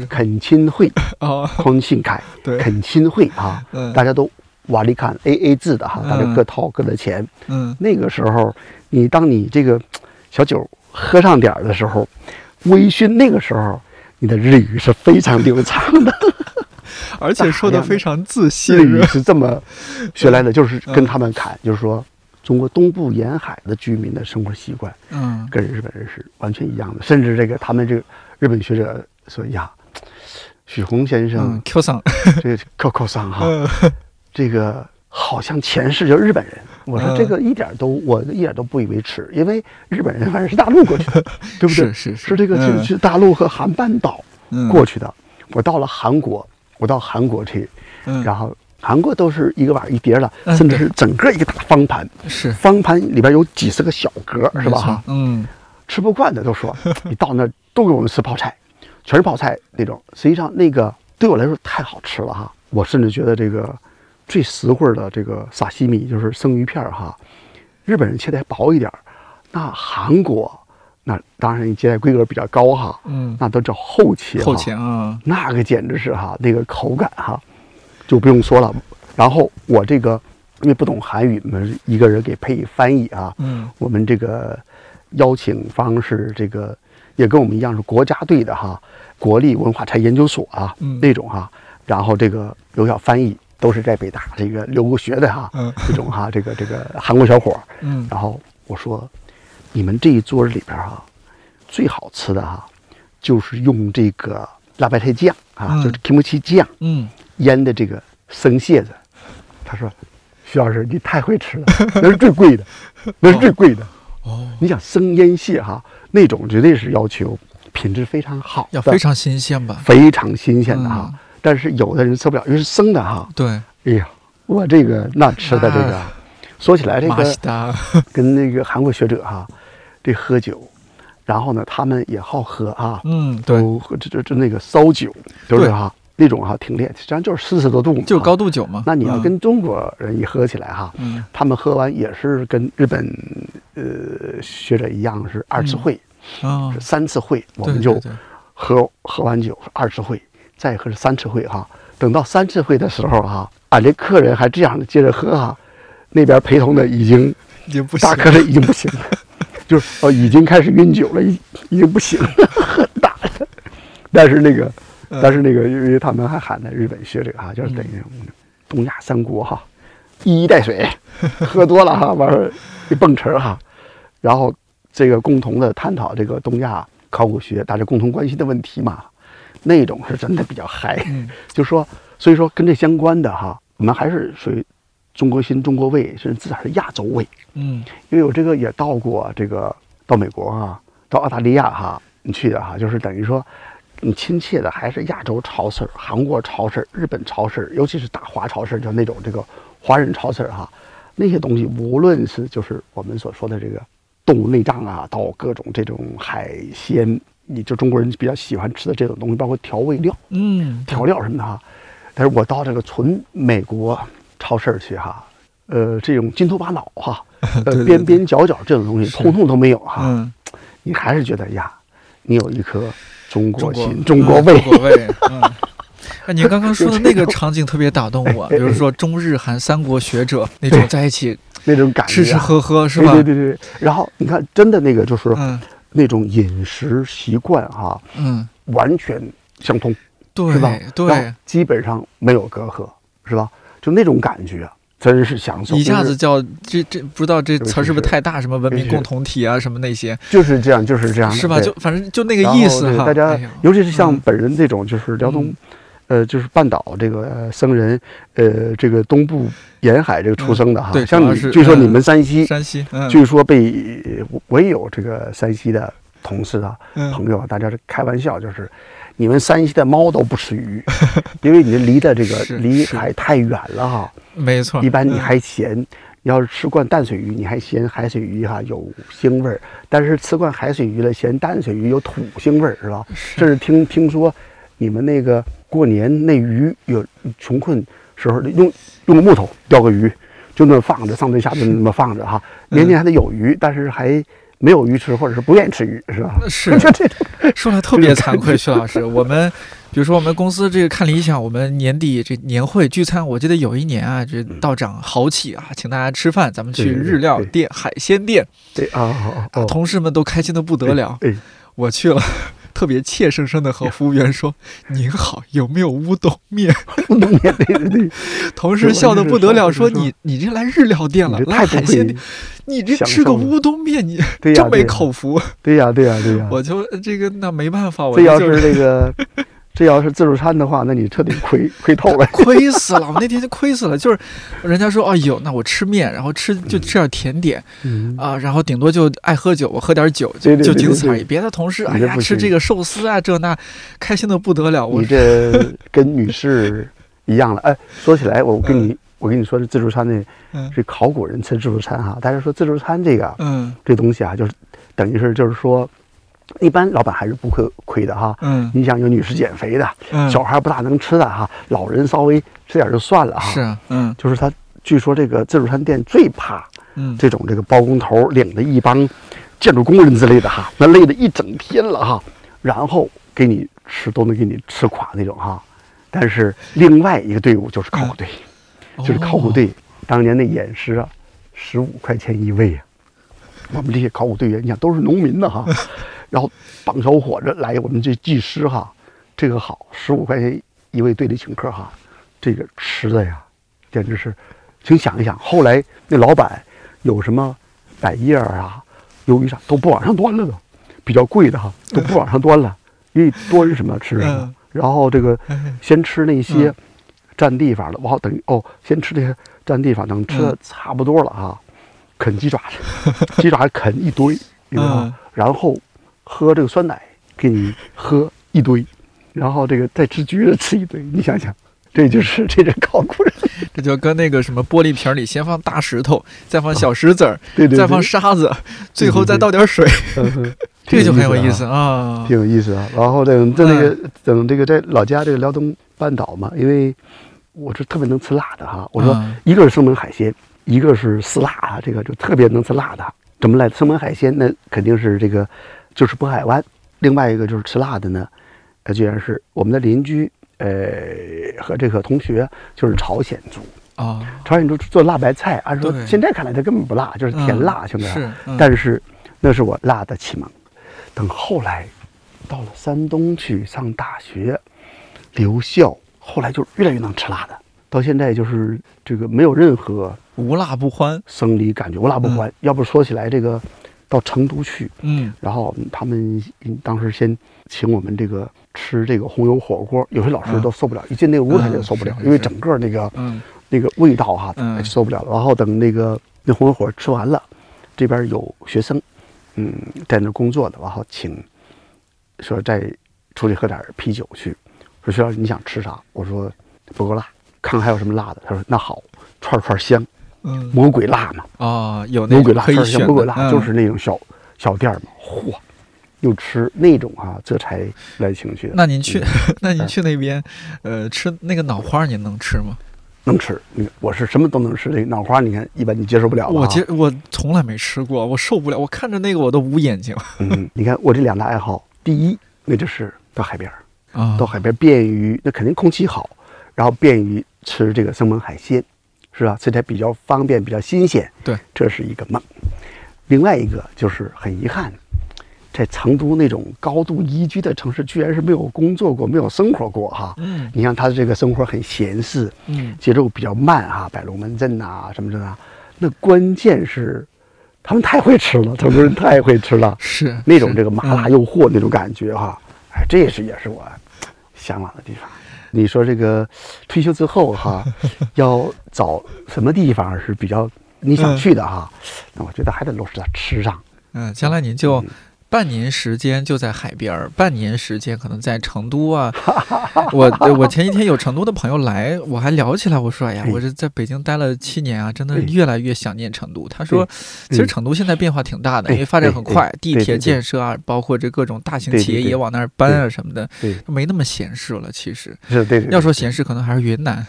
恳亲会啊，欢信凯 对恳亲会啊，大家都瓦里看 A A 制的哈，大家各掏各的钱。嗯，那个时候你当你这个小酒喝上点儿的时候，微醺那个时候，你的日语是非常流畅的。而且说的非常自信，日语是这么学来的，就是跟他们侃，就是说中国东部沿海的居民的生活习惯，嗯，跟日本人是完全一样的。甚至这个他们这个日本学者说呀，许宏先生，Q 桑，这个 Q Q 桑哈，这个好像前世就是日本人。我说这个一点都，我一点都不以为耻，因为日本人反正是大陆过去的，对不对？是是是这个是是大陆和韩半岛过去的。我到了韩国。我到韩国去，然后韩国都是一个碗一碟的，甚至是整个一个大方盘，是方盘里边有几十个小格，是吧？哈，嗯，吃不惯的都说，你到那都给我们吃泡菜，全是泡菜那种。实际上那个对我来说太好吃了哈，我甚至觉得这个最实惠的这个沙西米就是生鱼片哈，日本人切的还薄一点，那韩国。那当然，你接待规格比较高哈，嗯，那都叫厚切，厚切啊，那个简直是哈，那个口感哈，就不用说了。然后我这个因为不懂韩语嘛，一个人给配翻译啊，嗯，我们这个邀请方是这个也跟我们一样是国家队的哈，国立文化财研究所啊、嗯那种哈、然后这个有小翻译都是在北大这个留过学的哈、嗯这种哈、这个这个韩国小伙儿，嗯然后我说，你们这一桌里边哈、最好吃的哈、就是用这个辣白菜酱啊，嗯就是 kimchi 酱嗯，腌的这个生蟹子。他说，徐老师你太会吃了，那是最贵的，那是最贵的。哦，你想生腌蟹哈，那种绝对是要求品质非常好的，要非常新鲜吧？非常新鲜的哈。嗯但是有的人受不了，因为是生的哈。对，哎呀，我这个那吃的这个，说起来这个，跟那个韩国学者哈，这喝酒，然后呢他们也好喝啊，嗯，对，都喝这这这那个烧酒，就是对。哈那种哈挺烈，实际上就是四十多度嘛，就是高度。酒嘛。那你要嗯。跟中国人一喝起来哈，嗯。他们喝完也是跟日本呃学者一样是二次会，三次会，我们就喝喝完酒二次会，再喝是三次会哈。等到三次会的时候哈，俺这客人还这样的接着喝哈，那边陪同的已经已经不行大客人已经不行了，就是哦已经开始晕酒了，已已经不行了，很大了。但是那个，嗯但是那个，因为他们还喊的日本学者哈，就是等于东亚三国哈，一衣带水，喝多了哈，完一蹦词儿哈，然后这个共同的探讨这个东亚考古学大家共同关心的问题嘛，那种是真的比较嗨。嗯 就说，所以说跟这相关的哈，我们还是属于中国心、中国味，甚至至少是亚洲味。嗯因为我这个也到过这个到美国啊，到澳大利亚哈，你去的哈，就是等于说，你亲切的还是亚洲超市、韩国超市、日本超市，尤其是大华超市，就那种这个华人超市哈，那些东西无论是就是我们所说的这个动物内脏啊，到各种这种海鲜，你就中国人比较喜欢吃的这种东西，包括调味料。嗯，调料什么的哈。但是我到这个纯美国超市去哈，呃，这种筋头巴脑哈，呃，对对边边角角这种东西通通都没有哈。嗯，你还是觉得呀，你有一颗中国心、中国味嗯。中国味，嗯。哎，你刚刚说的那个场景特别打动我，比如说中日韩三国学者那种在一起那种感觉、啊，吃吃喝喝，是吧？对对对对。然后你看，真的那个就是嗯那种饮食习惯哈，嗯，完全相通，对是吧？对，基本上没有隔阂，是吧？就那种感觉，真是享受。一下子叫这这不知道这词儿是不是是太大？什么文明共同体啊，什么那些，就是这样，就是这样，是吧？就反正就那个意思哈。大家哎尤其是像嗯本人这种，就是辽东嗯，呃，就是半岛这个呃僧人，呃，这个东部沿海这个出生的哈嗯对，像你据说你嗯们山西，山西，嗯，据说被我我也有这个山西的同事啊嗯朋友啊，大家是开玩笑，就是你们山西的猫都不吃鱼，因为你离的这个是是离海太远了哈，没错。一般你嗯还嫌。要是吃惯淡水鱼，你还嫌海水鱼哈有腥味儿；但是吃惯海水鱼了，嫌淡水鱼有土腥味儿，是吧？甚至听听说，你们那个过年那鱼有穷困时候用用个木头钓个鱼，就那么放着，上对下顿那么放着哈，年年还得有鱼，但是还没有鱼吃，或者是不愿意吃鱼，是吧？是这，说来特别惭愧，徐老师，我们比如说我们公司这个看理想，我们年底这年会聚餐，我记得有一年啊，这道长豪气啊，请大家吃饭，咱们去对对对日料店、海鲜店，对啊，同事们都开心的不得了。哎，我去了，特别怯生生的和服务员说：“您好，有没有乌冬？面。乌冬面。对对对，？”同事笑得不得了，说：“是是你你这来日料店了，来海鲜店，你这吃个乌冬面，你对呀真没口福。对呀对呀对呀。我就呃这个那没办法，我这要就是这个，这要是自助餐的话，那你彻底亏 亏透了。亏死了，我那天就亏死了。就是人家说，哎呦，那我吃面，然后吃就吃点甜点嗯啊，然后顶多就爱喝酒，我喝点酒就就仅此而已。别的同事，哎呀，吃这个寿司啊，这那，开心的不得了。我你这 跟女士一样了。哎，说起来，我跟你，我跟你说，这自助餐那，嗯是考古人吃自助餐哈。大家说自助餐这个嗯这东西啊，就是等于是就是说，一般老板还是不会亏的哈。嗯你想有女士减肥的，嗯，小孩不大能吃的哈，老人稍微吃点就算了哈。是，啊，嗯就是他，据说这个自助餐店最怕嗯，这种这个包工头领着一帮建筑工人之类的哈，那累的一整天了哈，然后给你吃都能给你吃垮那种哈。但是另外一个队伍就是考古队，就是考古哦，队当年那演师啊，十五块钱一位啊。我们这些考古队员，你想都是农民的哈，然后帮小伙子来我们这技师哈，这个好，十五块钱一位队里请客哈，这个吃的呀，简直是，请想一想，后来那老板有什么百叶儿啊、鱿鱼啥都不往上端了都，比较贵的哈都不往上端了，因为端什么吃什么嗯，然后这个哎先吃那些嗯。占地方的，我好等于哦，先吃这些占地方，等吃的嗯。差不多了啊，啃鸡爪去，鸡爪啃一堆，你知道吗？嗯？然后喝这个酸奶，给你喝一堆，然后这个再吃橘子吃一堆，你想想，这就是 这是考古人，这就跟那个什么玻璃瓶里先放大石头，再放小石子儿，对对对，再放沙子，最后再倒点水，这个就很有意思啊。啊。挺有意思啊。然后等在那个、等这个在老家这个辽东半岛嘛，因为我是特别能吃辣的哈。我说嗯一个是生猛海鲜，一个是丝辣啊，这个就特别能吃辣的。怎么来的？生猛海鲜那肯定是这个就是渤海湾，另外一个就是吃辣的呢，呃，居然是我们的邻居呃和这个同学就是朝鲜族。啊，朝鲜族做辣白菜，按说现在看来它根本不辣，就是甜辣，兄弟啊。是，嗯但是那是我辣的启蒙。等后来到了山东去上大学，留校，后来就越来越能吃辣的，到现在就是这个没有任何无辣不欢。生理感觉，无辣不欢。要不说起来这个到成都去，嗯然后他们当时先请我们这个吃这个红油火锅，有些老师都受不了，一进那个屋他就受不了，因为整个那个嗯那个味道哈，受不了了。然后等那个那红油火锅吃完了，这边有学生，嗯，在那工作的，然后请说再出去喝点啤酒去。说学老师你想吃啥？我说不够辣，看看还有什么辣的。他说那好，串串香，嗯。魔鬼辣嘛，啊，有那魔鬼辣，种可以串串香选的魔鬼辣嗯。就是那种小小店嘛，嚯，又吃那种啊，这才来情绪。那您去，那您嗯。去那边，呃，吃那个脑花，您能吃吗？能吃，你我是什么都能吃。这个脑花，你看一般你接受不了吧？啊我接我从来没吃过，我受不了，我看着那个我都捂眼睛。嗯，你看我这两大爱好，第一，那就是到海边到海边便于那肯定空气好，然后便于吃这个生猛海鲜，是吧？这才比较方便，比较新鲜。对，这是一个梦。另外一个就是很遗憾，在成都那种高度宜居的城市，居然是没有工作过，没有生活过哈。嗯你看他的这个生活很闲适，嗯节奏比较慢哈，摆龙门阵呐、什么的啊。那关键是他们太会吃了，成都人太会吃了。是那种这个麻辣嗯诱惑那种感觉哈，哎，这也是也是我向往的地方。你说这个退休之后 哈，要找什么地方是比较你想去的哈？那我觉得还得落实到吃上。嗯，将来您就嗯半年时间就在海边儿，半年时间可能在成都啊。我呃我前几天有成都的朋友来，我还聊起来，我说哎呀，哎我这在北京待了七年啊，真的越来越想念成都。他说，其实嗯成都现在变化挺大的，哎因为发展很快，地铁建设啊，包括这各种大型企业也往那儿搬啊什么的，没那么闲适了。其实。是对要说闲适，可能还是云南，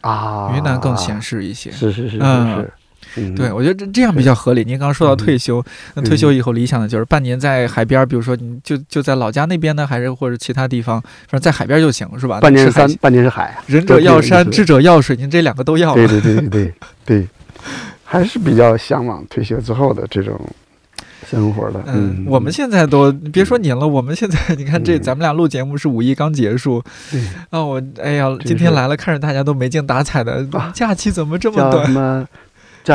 啊，云南更闲适一些。是是是是嗯。是，嗯对，我觉得这这样比较合理。您刚刚说到退休，那退休以后理想的就是半年在海边儿，比如说你就就在老家那边呢，还是或者其他地方，反正在海边就行，是吧？半年是，山半年是海啊，仁者要山，智者要水，您这两个都要对。对对对对对，还是比较向往退休之后的这种生活的。嗯，我们现在都别说您了，我们现在你看这嗯咱们俩录节目是五一刚结束对啊，我哎呀，今天来了，看着大家都没精打采的啊，假期怎么这么短？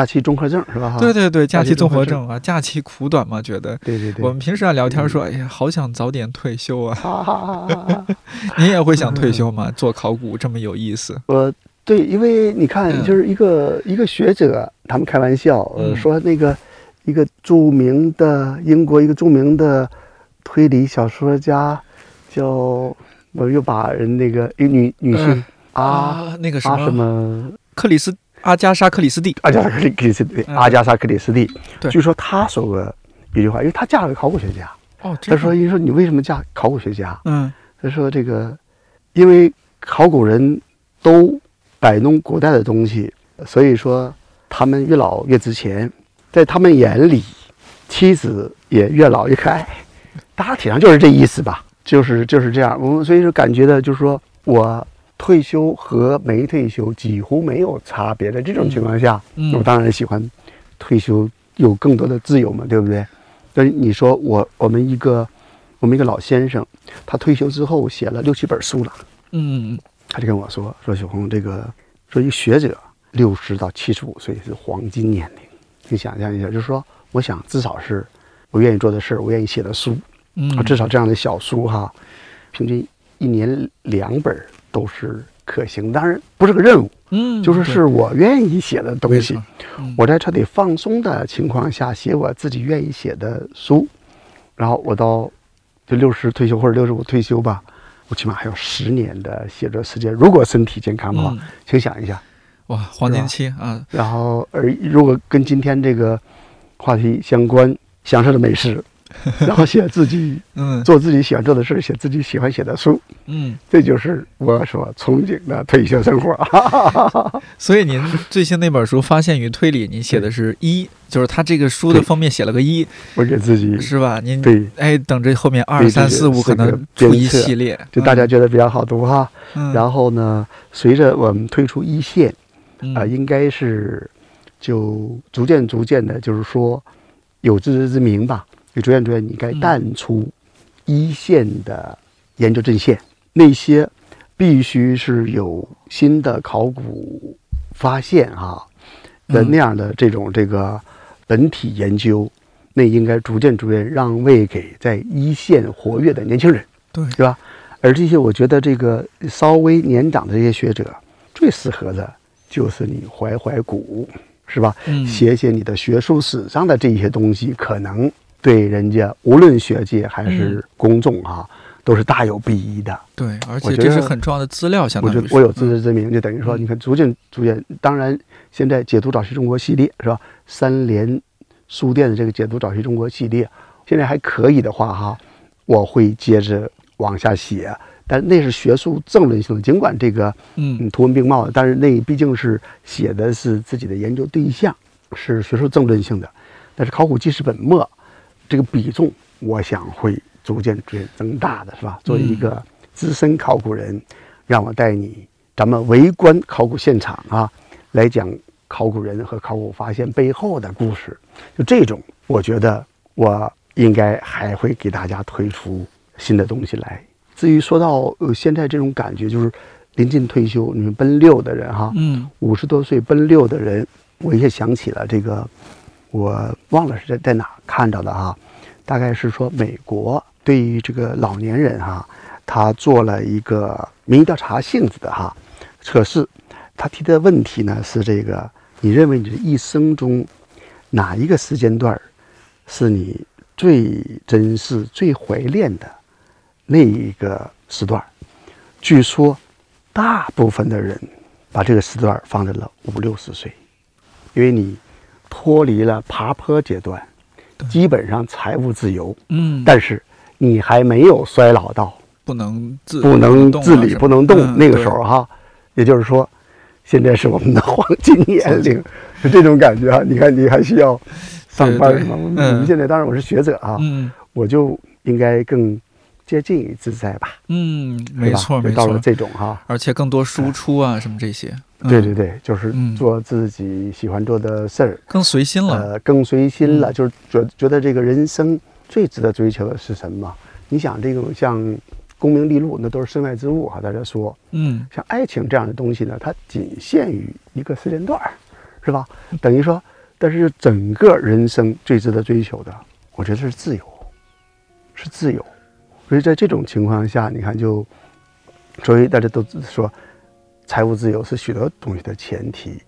么假期综合症是吧？对对对，假假期综合症症啊，假期苦短嘛，觉得。对对对，我们平时啊聊天说，哎呀，好想早点退休啊！哈哈哈哈哈哈。您也会想退休吗？做考古这么有意思？呃，对，因为你看，嗯就是一个、一个学者，他们开玩笑，说那个一个著名的英国一个著名的推理小说家，叫我又把人那个一女女性、嗯啊啊，那个什么克里斯阿加莎克里斯蒂，阿加莎克里克里斯蒂，嗯。阿加莎克里斯蒂，对。据说她说过一句话，因为她嫁了个考古学家，哦，她说：“你说你为什么嫁考古学家？”嗯。她说：“这个，因为考古人都摆弄古代的东西，所以说他们越老越值钱，在他们眼里，妻子也越老越可爱。大体上就是这意思吧，就是就是这样。我们所以说感觉到，就是说我退休和没退休几乎没有差别的这种情况下，嗯我当然喜欢退休，有更多的自由嘛，对不对？但是你说我我们一个我我们一个老先生，他退休之后写了六七本书了，嗯。他就跟我说说小红这个说一个学者六十到七十五岁是黄金年龄，你想象一下，就是说我想至少是我愿意做的事儿，我愿意写的书，嗯。啊，至少这样的小书哈，平均一年两本儿都是可行。当然不是个任务，嗯，就是是我愿意写的东西。嗯我在彻底放松的情况下写我自己愿意写的书，然后我到就六十退休或者六十五退休吧，我起码还有十年的写作时间。如果身体健康的话，嗯请想一下。哇，黄金期啊，然后而如果跟今天这个话题相关，享受的美食，然后写自己嗯做自己喜欢做的事，写自己喜欢写的书，嗯，这就是我所憧憬的退休生活。所以您最新那本书《发现与推理》，您写的是一，就是他这个书的封面写了个一，我给自己是吧？您对，哎，等着后面二三四五可能出一系列，就大家觉得比较好读哈。嗯，然后呢，随着我们推出一线嗯啊、应该是就逐渐逐渐的，就是说有自知之明吧，就逐渐逐渐你该嗯淡出一线的研究阵线，那些必须是有新的考古发现哈的嗯那样的这种这个本体研究，那应该逐渐逐渐让位给在一线活跃的年轻人。对，是吧？而这些我觉得这个稍微年长的这些学者，最适合的就是你怀怀古，是吧？嗯写写你的学术史上的这些东西，可能对人家无论学界还嗯是公众啊，都是大有裨益的。对，而且这是很重要的资料，相当于我觉得我有自知之明，就等于说，嗯你看，逐渐逐渐，当然现在解读早期中国系列是吧？三联书店的这个解读早期中国系列，现在还可以的话哈，我会接着往下写。但那是学术政论性的，尽管这个嗯嗯图文并茂，但是那毕竟是写的是自己的研究对象，是学术政论性的。但是考古纪实本末这个比重，我想会逐渐逐渐增大的，是吧？作为一个资深考古人，让我带你咱们围观考古现场啊，来讲考古人和考古发现背后的故事。就这种，我觉得我应该还会给大家推出新的东西来。至于说到呃现在这种感觉，就是临近退休，你们奔六的人哈，嗯五十多岁奔六的人，我也想起了这个，我忘了是在在哪看到的哈，大概是说美国对于这个老年人哈，他做了一个民意调查性质的哈测试，他提的问题呢是这个，你认为你的一生中哪一个时间段是你最珍视、最怀念的那一个时段？据说，大部分的人把这个时段放在了五六十岁，因为你脱离了爬坡阶段，基本上财务自由，嗯，但是你还没有衰老到不能自不能自理、不能动、嗯那个时候哈。也就是说，现在是我们的黄金年龄，是这种感觉啊。你看，你还需要上班对对。什么？我们现在当然我是学者啊，嗯。我就应该更接近于自在吧，嗯，没错没就到了错，这种哈。而且更多输出啊什么这些，嗯对对，对，就是嗯做自己喜欢做的事儿，更随心了，呃，更随心了。嗯就是觉觉得这个人生最值得追求的是什么？你想，这种像功名利禄，那都是身外之物哈。大家说，嗯像爱情这样的东西呢，它仅限于一个时间段儿，是吧？等于说，但是整个人生最值得追求的，我觉得是自由，是自由。所以在这种情况下，你看就，所以大家都说，财务自由是许多东西的前提，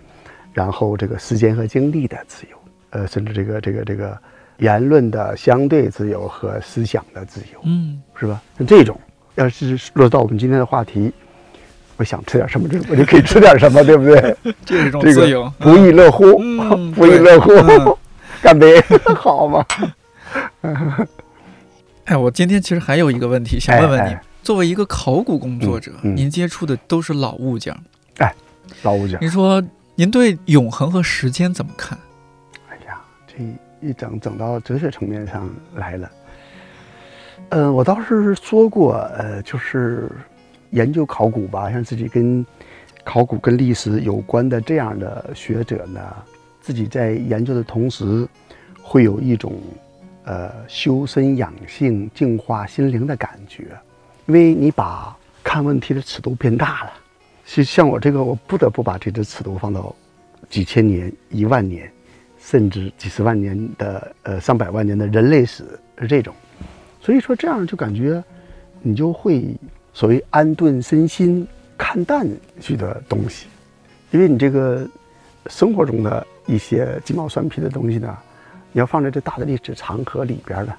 然后这个时间和精力的自由，呃，甚至这个这个这个言论的相对自由和思想的自由，嗯是吧？像这种，要是落到我们今天的话题，我想吃点什么，我就可以吃点什么，对不对？这是一种自由个，不亦乐乎，嗯不亦乐乎，嗯 干杯，好吗？哎，我今天其实还有一个问题想问问你哎哎，作为一个考古工作者，嗯嗯您接触的都是老物件，哎老物件，您说您对永恒和时间怎么看？哎呀，这一整整到哲学层面上来了。嗯、我倒是说过，呃，就是研究考古吧，像自己跟考古跟历史有关的这样的学者呢，自己在研究的同时，会有一种呃修身养性、净化心灵的感觉，因为你把看问题的尺度变大了。其实像我这个，我不得不把这只尺度放到几千年、一万年，甚至几十万年的呃上百万年的人类史是这种。所以说这样就感觉你就会所谓安顿身心、看淡许多东西，因为你这个生活中的一些鸡毛蒜皮的东西呢。你要放在这大的历史长河里边的，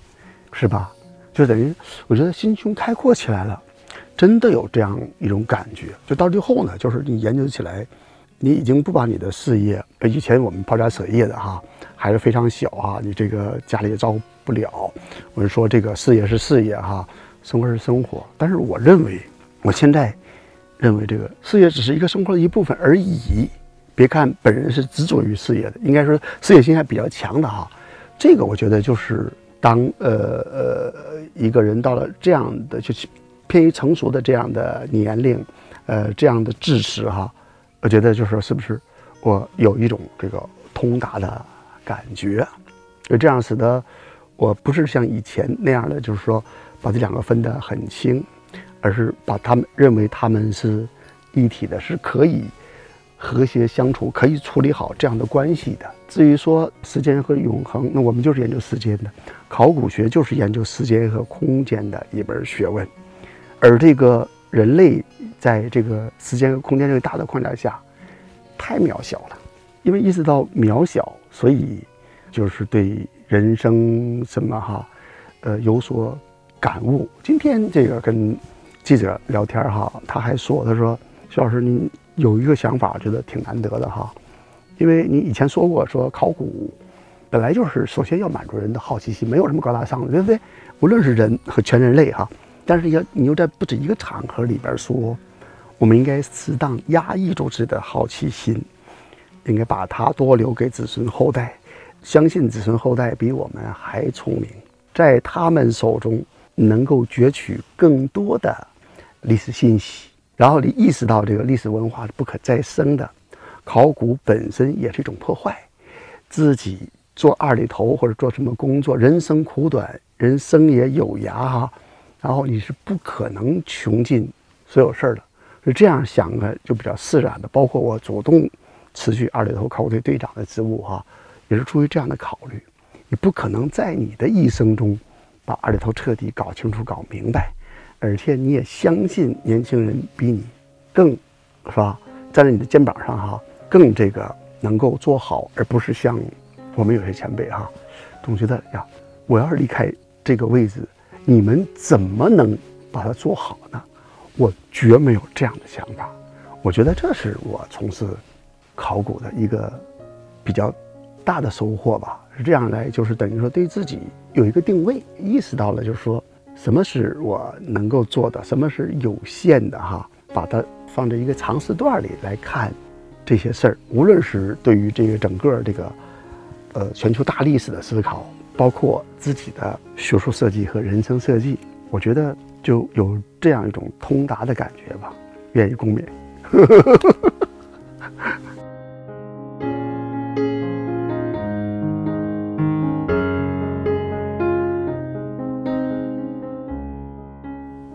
是吧？就等于我觉得心胸开阔起来了，真的有这样一种感觉。就到最后呢，就是你研究起来，你已经不把你的事业，以前我们抛家舍业的哈，还是非常小啊，你这个家里也照顾不了。我们说这个事业是事业哈，生活是生活。但是我认为，我现在认为这个事业只是一个生活的一部分而已。别看本人是执着于事业的，应该说事业心还比较强的哈。这个我觉得就是当呃呃一个人到了这样的就是偏于成熟的这样的年龄，呃这样的知识哈，我觉得就是是不是我有一种这个通达的感觉，就这样使得我不是像以前那样的，就是说把这两个分得很清，而是把他们认为他们是一体的，是可以。和谐相处可以处理好这样的关系的。至于说时间和永恒，那我们就是研究时间的。考古学就是研究时间和空间的一门学问。而这个人类在这个时间和空间这个大的框架下，太渺小了。因为意识到渺小，所以就是对人生什么哈，呃有所感悟。今天这个跟记者聊天哈，他还说，他说徐老师您。有一个想法，觉得挺难得的哈，因为你以前说过，说考古本来就是首先要满足人的好奇心，没有什么高大上的，对不对？无论是人和全人类哈，但是要你又在不止一个场合里边说，我们应该适当压抑住自己的好奇心，应该把它多留给子孙后代，相信子孙后代比我们还聪明，在他们手中能够攫取更多的历史信息。然后你意识到这个历史文化是不可再生的，考古本身也是一种破坏。自己做二里头或者做什么工作，人生苦短，人生也有涯哈。然后你是不可能穷尽所有事儿的，是这样想的就比较自然的。包括我主动辞去二里头考古队队长的职务哈，也是出于这样的考虑。你不可能在你的一生中把二里头彻底搞清楚、搞明白。而且你也相信年轻人比你更，是吧？站在你的肩膀上哈，更这个能够做好，而不是像我们有些前辈哈，总觉得呀，我要是离开这个位置，你们怎么能把它做好呢？我绝没有这样的想法。我觉得这是我从事考古的一个比较大的收获吧。是这样来，就是等于说对自己有一个定位，意识到了，就是说。什么是我能够做的？什么是有限的？哈，把它放在一个长时段里来看这些事儿。无论是对于这个整个这个呃全球大历史的思考，包括自己的学术设计和人生设计，我觉得就有这样一种通达的感觉吧。愿意共勉。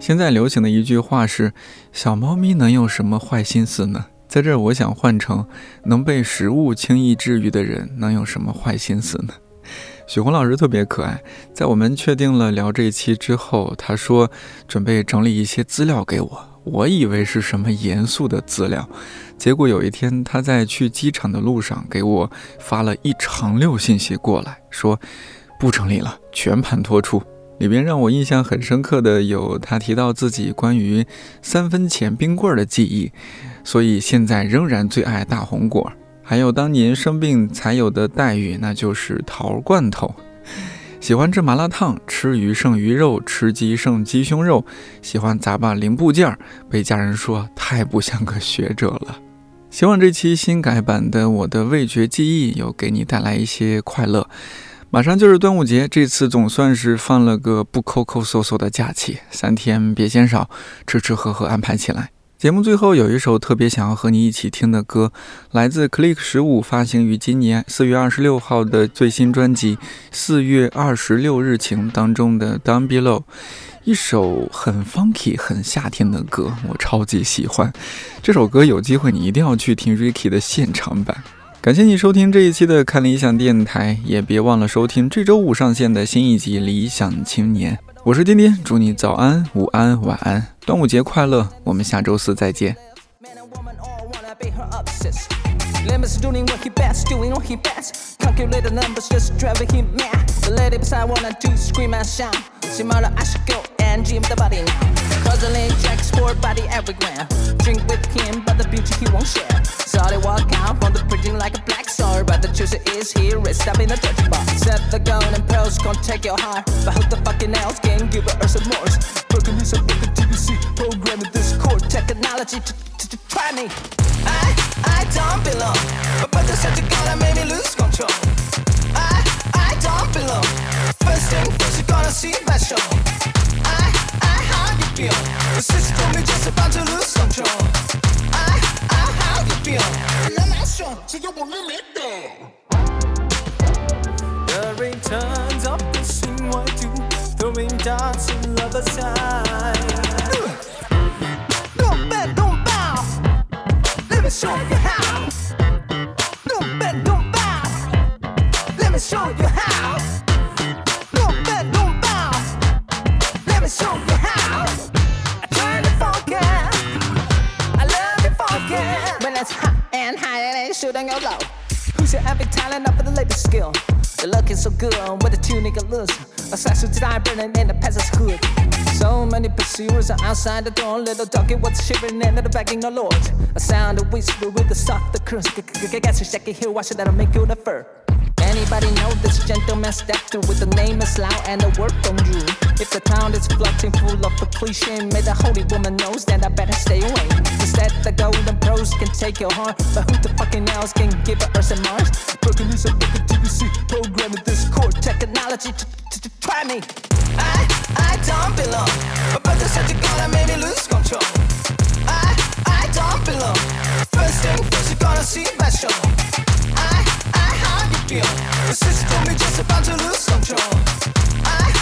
现在流行的一句话是：“小猫咪能有什么坏心思呢？”在这儿，我想换成：“能被食物轻易治愈的人能有什么坏心思呢？”许红老师特别可爱，在我们确定了聊这一期之后，他说准备整理一些资料给我。我以为是什么严肃的资料，结果有一天他在去机场的路上给我发了一长溜信息过来，说不整理了，全盘托出。里边让我印象很深刻的有他提到自己关于三分钱冰棍儿的记忆，所以现在仍然最爱大红果儿。还有当年生病才有的待遇，那就是桃罐头。喜欢吃麻辣烫，吃鱼剩鱼肉，吃鸡剩鸡胸肉。喜欢砸把零部件儿，被家人说太不像个学者了。希望这期新改版的我的味觉记忆有给你带来一些快乐。马上就是端午节，这次总算是放了个不抠抠搜搜的假期，三天别嫌少，吃吃喝喝安排起来。节目最后有一首特别想要和你一起听的歌，来自 Click 十五发行于今年四月二十六号的最新专辑《四月二十六日晴》当中的 Down Below，一首很 funky、很夏天的歌，我超级喜欢。这首歌有机会你一定要去听 Ricky 的现场版。感谢你收听这一期的看理想电台，也别忘了收听这周五上线的新一集《理想青年》。我是丁丁，祝你早安、午安、晚安，端午节快乐！我们下周四再见。Limits doing what he best, doing what he best. Calculate the numbers, just driving him mad. The lady beside wanna do scream and shout. Might I should go and gym the body now. Cousin Jack sport body everywhere. Drink with him, but the beauty he won't share. They walk out from the prison like a black star, but the truth is here is stop in the judge bar. Set the gun and pearls, can't take your heart, but who the fucking else can give her some more? Broken is a broken programming this technology to, to, to try me. I, I don't belong, but brother said you gotta make me lose control. I, I don't belong. First thing first, you gonna see my show. I, I, how you feel? The system is just about to lose control. I, I, how you feel? I'm not sure, so you won't let me go. The rain turns up scene, why do throwing darts in love aside? Show you how. Don't bend, don't bow. Let me show you how. Don't bend, don't bow. Let me show you how. I turn it funky. I love it funky. When it's hot and high and ain't shooting your low. Who's your epic talent up for the latest skill? You're looking so good with a tunic and loose. A sexy die burning in the peasant's hood. So many pursuers are outside the door. Little doggy what's shivering and the begging the Lord. A sound of whisper with a soft curse. Guess you shake it here, watch it that'll make you the fur. Anybody know this gentleman stepped with the name is loud and the work on you? If the town is flooding full of completion, may the holy woman knows that I better stay away. Instead, the golden pros can take your heart, but who the fucking else can give a Earth and Mars? Broken is a broken TVC, programming this core technology to, to, to try me. I, I don't belong, but brother said you gotta make me lose control. I, I don't belong. First thing first, you gotta see my show. I, I, how you feel? The system is just about to lose control.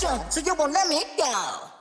so you won't let me go.